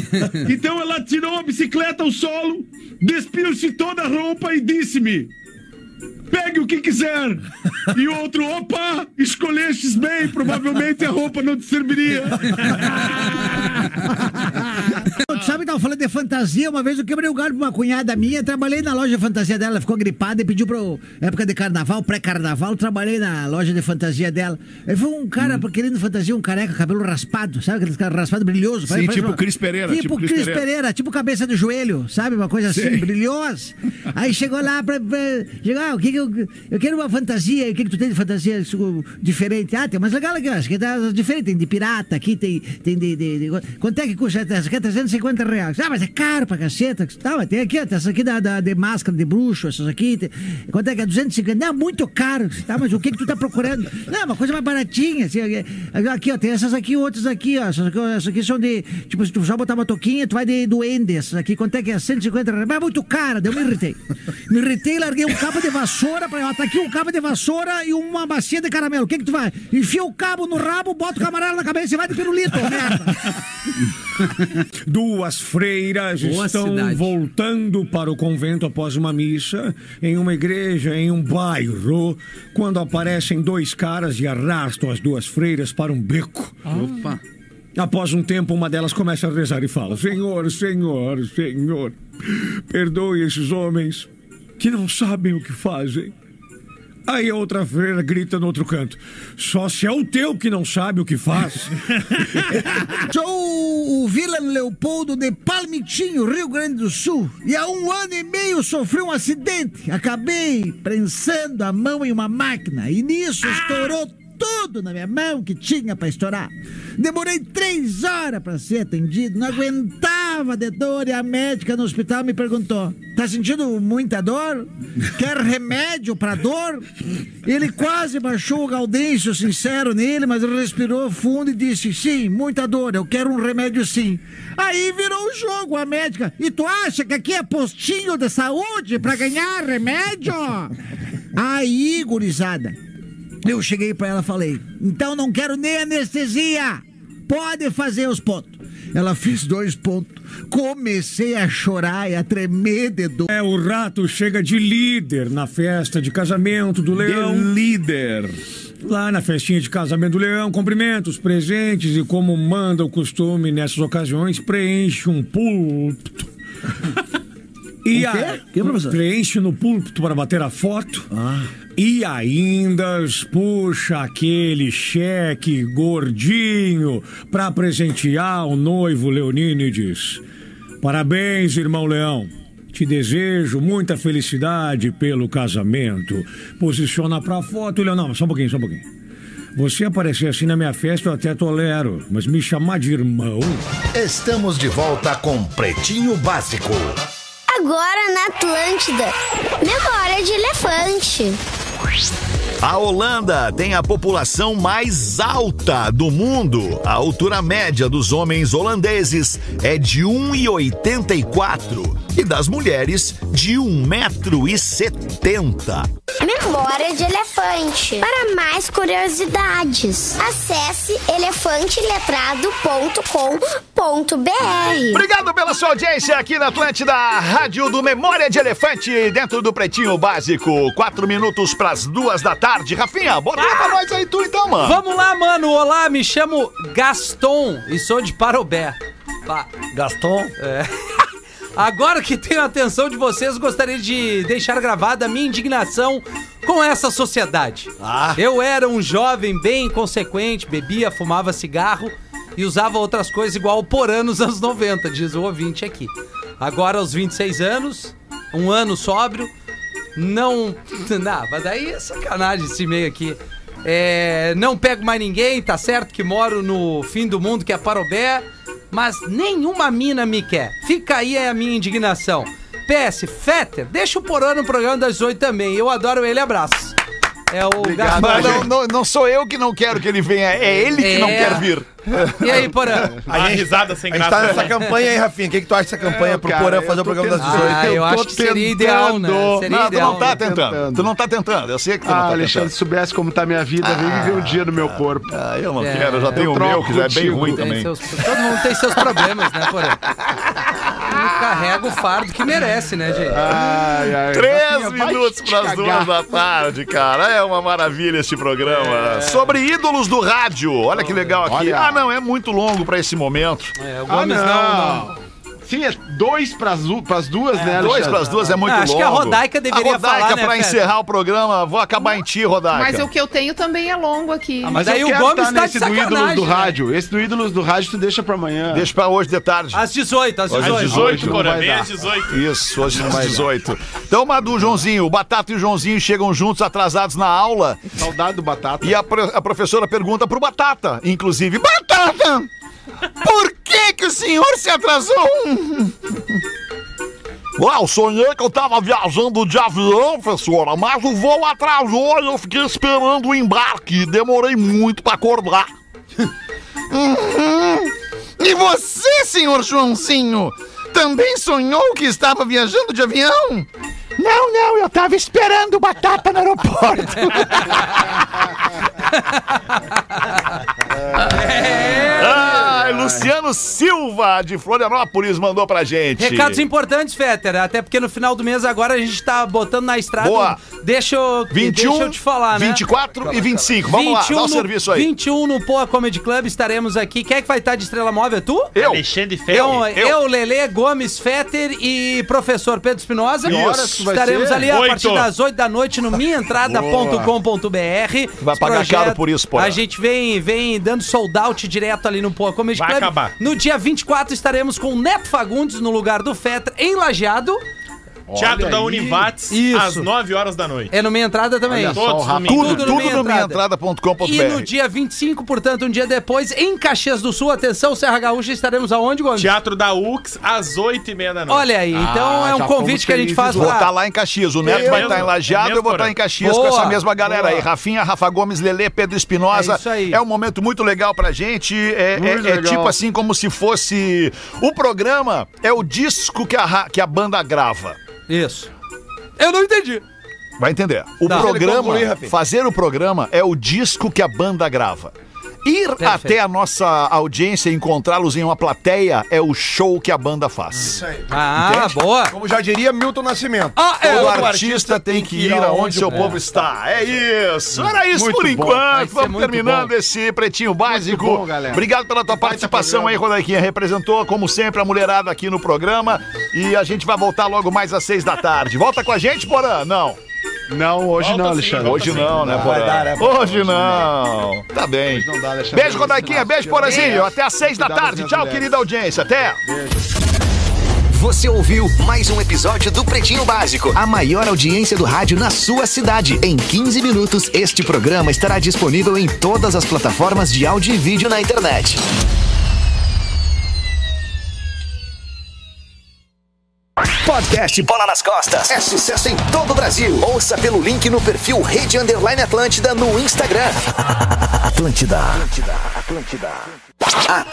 Então ela tirou a bicicleta ao solo, despiu-se toda a roupa e disse-me: Pegue o que quiser. E o outro, opa, escolhestes bem, provavelmente a roupa não te serviria. Tu [LAUGHS] sabe, tava falando de fantasia. Uma vez eu quebrei o galho pra uma cunhada minha. Trabalhei na loja de fantasia dela. Ela ficou gripada e pediu pra. eu- Época de carnaval, pré-carnaval. Trabalhei na loja de fantasia dela. Aí foi um cara Hum. querendo fantasia, um careca, cabelo raspado. Sabe aquele cara raspado brilhoso? Sim, tipo uma- Cris Pereira, Tipo, tipo Cris Pereira. Pereira. tipo cabeça do joelho. Sabe? Uma coisa assim, brilhosa. Aí chegou lá pra. pra chegou, ah, o que que eu. Eu quero uma fantasia. O que que tu tem de fantasia diferente? Ah, tem umas legal aqui. Acho que tá diferente. Tem de pirata aqui, tem, tem de, de, de- Quanto é que custa essa? Aqui é 350 150 reais. Ah, mas é caro pra caceta. Tá, mas tem aqui, ó, essa aqui da, da- de máscara de bruxo, essas aqui. Tem, quanto é que é? 250. Não, muito caro. Tá, mas o que que tu tá procurando? Não, uma coisa mais baratinha. Assim, aqui, aqui, ó, tem essas aqui, outras aqui, ó. Essas aqui, essas aqui são de, tipo, se tu só botar uma toquinha, tu vai de duende. Essas aqui, quanto é que é? 150 reais. Mas é muito cara, eu me irritei. Me irritei, larguei um cabo de vassoura, pra, tá aqui um cabo de vassoura e uma bacia de caramelo. O que que tu vai? Enfia o cabo no rabo, bota o camarada na cabeça e vai de pirulito, merda. [LAUGHS] Duas freiras Boa estão cidade. voltando para o convento após uma missa em uma igreja em um bairro, quando aparecem dois caras e arrastam as duas freiras para um beco. Opa. Após um tempo, uma delas começa a rezar e fala: Senhor, Senhor, Senhor, perdoe esses homens que não sabem o que fazem. Aí a outra freira grita no outro canto: Só se é o teu que não sabe o que faz. [LAUGHS] Sou o Vilan Leopoldo de Palmitinho, Rio Grande do Sul. E há um ano e meio sofri um acidente. Acabei prensando a mão em uma máquina. E nisso estourou tudo na minha mão que tinha pra estourar. Demorei três horas pra ser atendido. Não aguentava de dor. E a médica no hospital me perguntou: Tá sentindo muita dor? Quer remédio pra dor? Ele quase baixou o gaudêncio sincero nele, mas respirou fundo e disse: Sim, muita dor, eu quero um remédio sim. Aí virou o jogo a médica. E tu acha que aqui é postinho de saúde pra ganhar remédio? Aí, gurizada, eu cheguei pra ela e falei: Então não quero nem anestesia. Pode fazer os pontos. Ela fez dois pontos. Comecei a chorar e a tremer de dor. É, o rato chega de líder na festa de casamento do leão. líder. Lá na festinha de casamento do leão, cumprimenta os presentes e, como manda o costume nessas ocasiões, preenche um púlpito. [LAUGHS] E O quê? a- Que, professor? preenche no púlpito para bater a foto. E ainda puxa aquele cheque gordinho para presentear o noivo Leonino e diz: Parabéns, irmão Leão. Te desejo muita felicidade pelo casamento. Posiciona pra foto, Leão. Não, só um pouquinho, só um pouquinho. Você aparecer assim na minha festa eu até tolero, mas me chamar de irmão. Estamos de volta com Pretinho Básico. Agora na Atlântida. Memória de elefante. A Holanda tem a população mais alta do mundo. A altura média dos homens holandeses é de 1,84 e das mulheres de 1,70m. Memória de elefante. Para mais curiosidades, acesse elefanteletrado.com.br. Obrigado pela sua audiência aqui na Atlântida, Rádio do Memória de Elefante, dentro do Pretinho Básico. Quatro minutos pras duas da tarde. Rafinha, bota lá pra nós aí tu então, mano. Vamos lá, mano. Olá, me chamo Gaston e sou de Parobé. Gaston? É. Agora que tenho a atenção de vocês, gostaria de deixar gravada a minha indignação com essa sociedade. Eu era um jovem bem inconsequente, bebia, fumava cigarro e usava outras coisas igual o Porã nos anos 90, diz o ouvinte aqui. Agora, aos 26 anos, um ano sóbrio, não. [LAUGHS] Não, mas daí é sacanagem esse meio aqui. É, não pego mais ninguém, tá certo que moro no fim do mundo, que é Parobé, mas nenhuma mina me quer. Fica aí a minha indignação. PS, Fetter, deixa o Porã no programa das 18 também. Eu adoro ele, abraço. É o Gaspar. Mas não, não, não sou eu que não quero que ele venha, é ele que não É. quer vir. [LAUGHS] E aí, Porã? Uma risada sem A gente graça. tá nessa campanha aí, Rafinha. O que, que tu acha dessa campanha É, pro cara, Porã fazer eu o programa das tentando. 18? Ah, eu tô acho que seria ideal, né? tentando. Seria Não, tu ideal. não tá tentando. tentando. Tu não tá tentando. Eu sei que tu não Ah, tá Alexandre, tentando. se soubesse como tá a minha vida, vem viver um dia no meu corpo. Ah, eu não É, quero, eu já tenho eu o meu, que já é bem ruim também. seus- todo mundo tem seus problemas, né, Porã? Carrega o fardo que merece, né, gente? Ai, ai. Três minutos para as duas da tarde, cara. É uma maravilha este programa. Sobre ídolos do rádio. Olha que legal aqui. Olha. Ah, não, é muito longo para esse momento. É, o Ah, Gomes não, não. Sim, é dois pras, pras duas, né, Dois Alexandre? para as duas é muito Ah, longo. acho que a Rodaica deveria A Rodaica, falar, né, pra Fede? encerrar o programa, vou acabar em ti, Rodaica. Mas o que eu tenho também é longo aqui. Ah, Mas eu o Gomes tá tá nesse de do Ídolos do né? Rádio. Esse do Ídolos do Rádio tu deixa pra amanhã. Deixa pra hoje de tarde. Às 18, às Às 18. 18, não Porã, vai vem dar. às 18. Isso, hoje às 18. Então, Madu, Joãozinho, o Batata e o Joãozinho chegam juntos atrasados na aula Saudade do Batata. e a, pro- a professora pergunta pro Batata, inclusive, Batata, por que que o senhor se atrasou? Ué, eu sonhei que eu tava viajando de avião, professora, mas o voo atrasou e eu fiquei esperando o embarque. Demorei muito pra acordar. Uhum. E você, senhor Joãozinho, também sonhou que estava viajando de avião? Não, não, eu tava esperando batata no aeroporto. [LAUGHS] Ai, Luciano Silva, de Florianópolis, mandou pra gente. Recados importantes, Fetter. Até porque no final do mês agora a gente tá botando na estrada. Boa. Deixa eu, 21, deixa eu te falar, né? 24 e 25. Vamos lá, dá o no, serviço aí. 21 no Poa Comedy Club estaremos aqui. Quem é que vai estar de estrela móvel? É tu? Eu. Alexandre Eu, Fetter. eu, Lelê Gomes Fetter e professor Pedro Espinosa. Que horas Estaremos ser? ali a Oito. partir das 8 da noite no minhaentrada.com.br. Vai pagar caro por isso, porra. A gente vem, vem dando sold out direto ali no Poa Comedy Vai Club. acabar. No dia 24 estaremos com o Neto Fagundes no lugar do Fetter em Lajeado. Teatro Olha da aí. Univates, Isso. às 9 horas da noite. É no Meia Entrada também. Olha só, Todos Tudo, domingos. Tudo, no tudo no Entrada. minhaentrada.com.br. E no dia 25, portanto, um dia depois, em Caxias do Sul, atenção, Serra Gaúcha, estaremos aonde, Gomes? Teatro da UX, às 8 e meia da noite. Olha aí, então Ah, é um já convite que a gente felizes faz Vou estar lá em Caxias. O Neto É vai mesmo? estar em Lajeado, É mesmo, eu vou estar Porã? em Caxias com essa mesma galera boa. aí. Rafinha, Rafa Gomes, Lelê, Pedro Espinosa. É isso aí. É um momento muito legal pra gente. É, é- Muito é legal. tipo assim, como se fosse. O programa é o disco que a, ra- que a banda grava. Isso. Eu não entendi. Vai entender. O Tá. programa, Conclui, Rafinha. fazer o programa é o disco que a banda grava. Ir Perfeito. até a nossa audiência e encontrá-los em uma plateia é o show que a banda faz. Isso aí. Ah, boa. Como já diria Milton Nascimento. Ah, é. Todo Todo artista tem que ir aonde seu povo está. É isso. Era isso Muito por bom. Enquanto. Vamos terminando bom. esse pretinho básico. bom, galera. Obrigado pela tua participação aí, Rodaquinha. Representou, como sempre, a mulherada aqui no programa. E a gente vai voltar logo mais às seis da tarde. Volta com a gente, Porã? Não. Não, hoje Volta não, sim, Alexandre. Hoje não, né, Porã? dar, né, Hoje não. Tá bem. Hoje não dá, Alexandre. Beijo, Rodaquinha. Beijo, Porãzinho. Até às seis da tarde. Tchau, mulheres. querida audiência. Até. Você ouviu mais um episódio do Pretinho Básico, a maior audiência do rádio na sua cidade. Em 15 minutos, este programa estará disponível em todas as plataformas de áudio e vídeo na internet. Podcast Bola nas Costas. É sucesso em todo o Brasil. Ouça pelo link no perfil Rede Underline Atlântida no Instagram. [LAUGHS] Atlântida. Atlântida. Atlântida. Atlântida.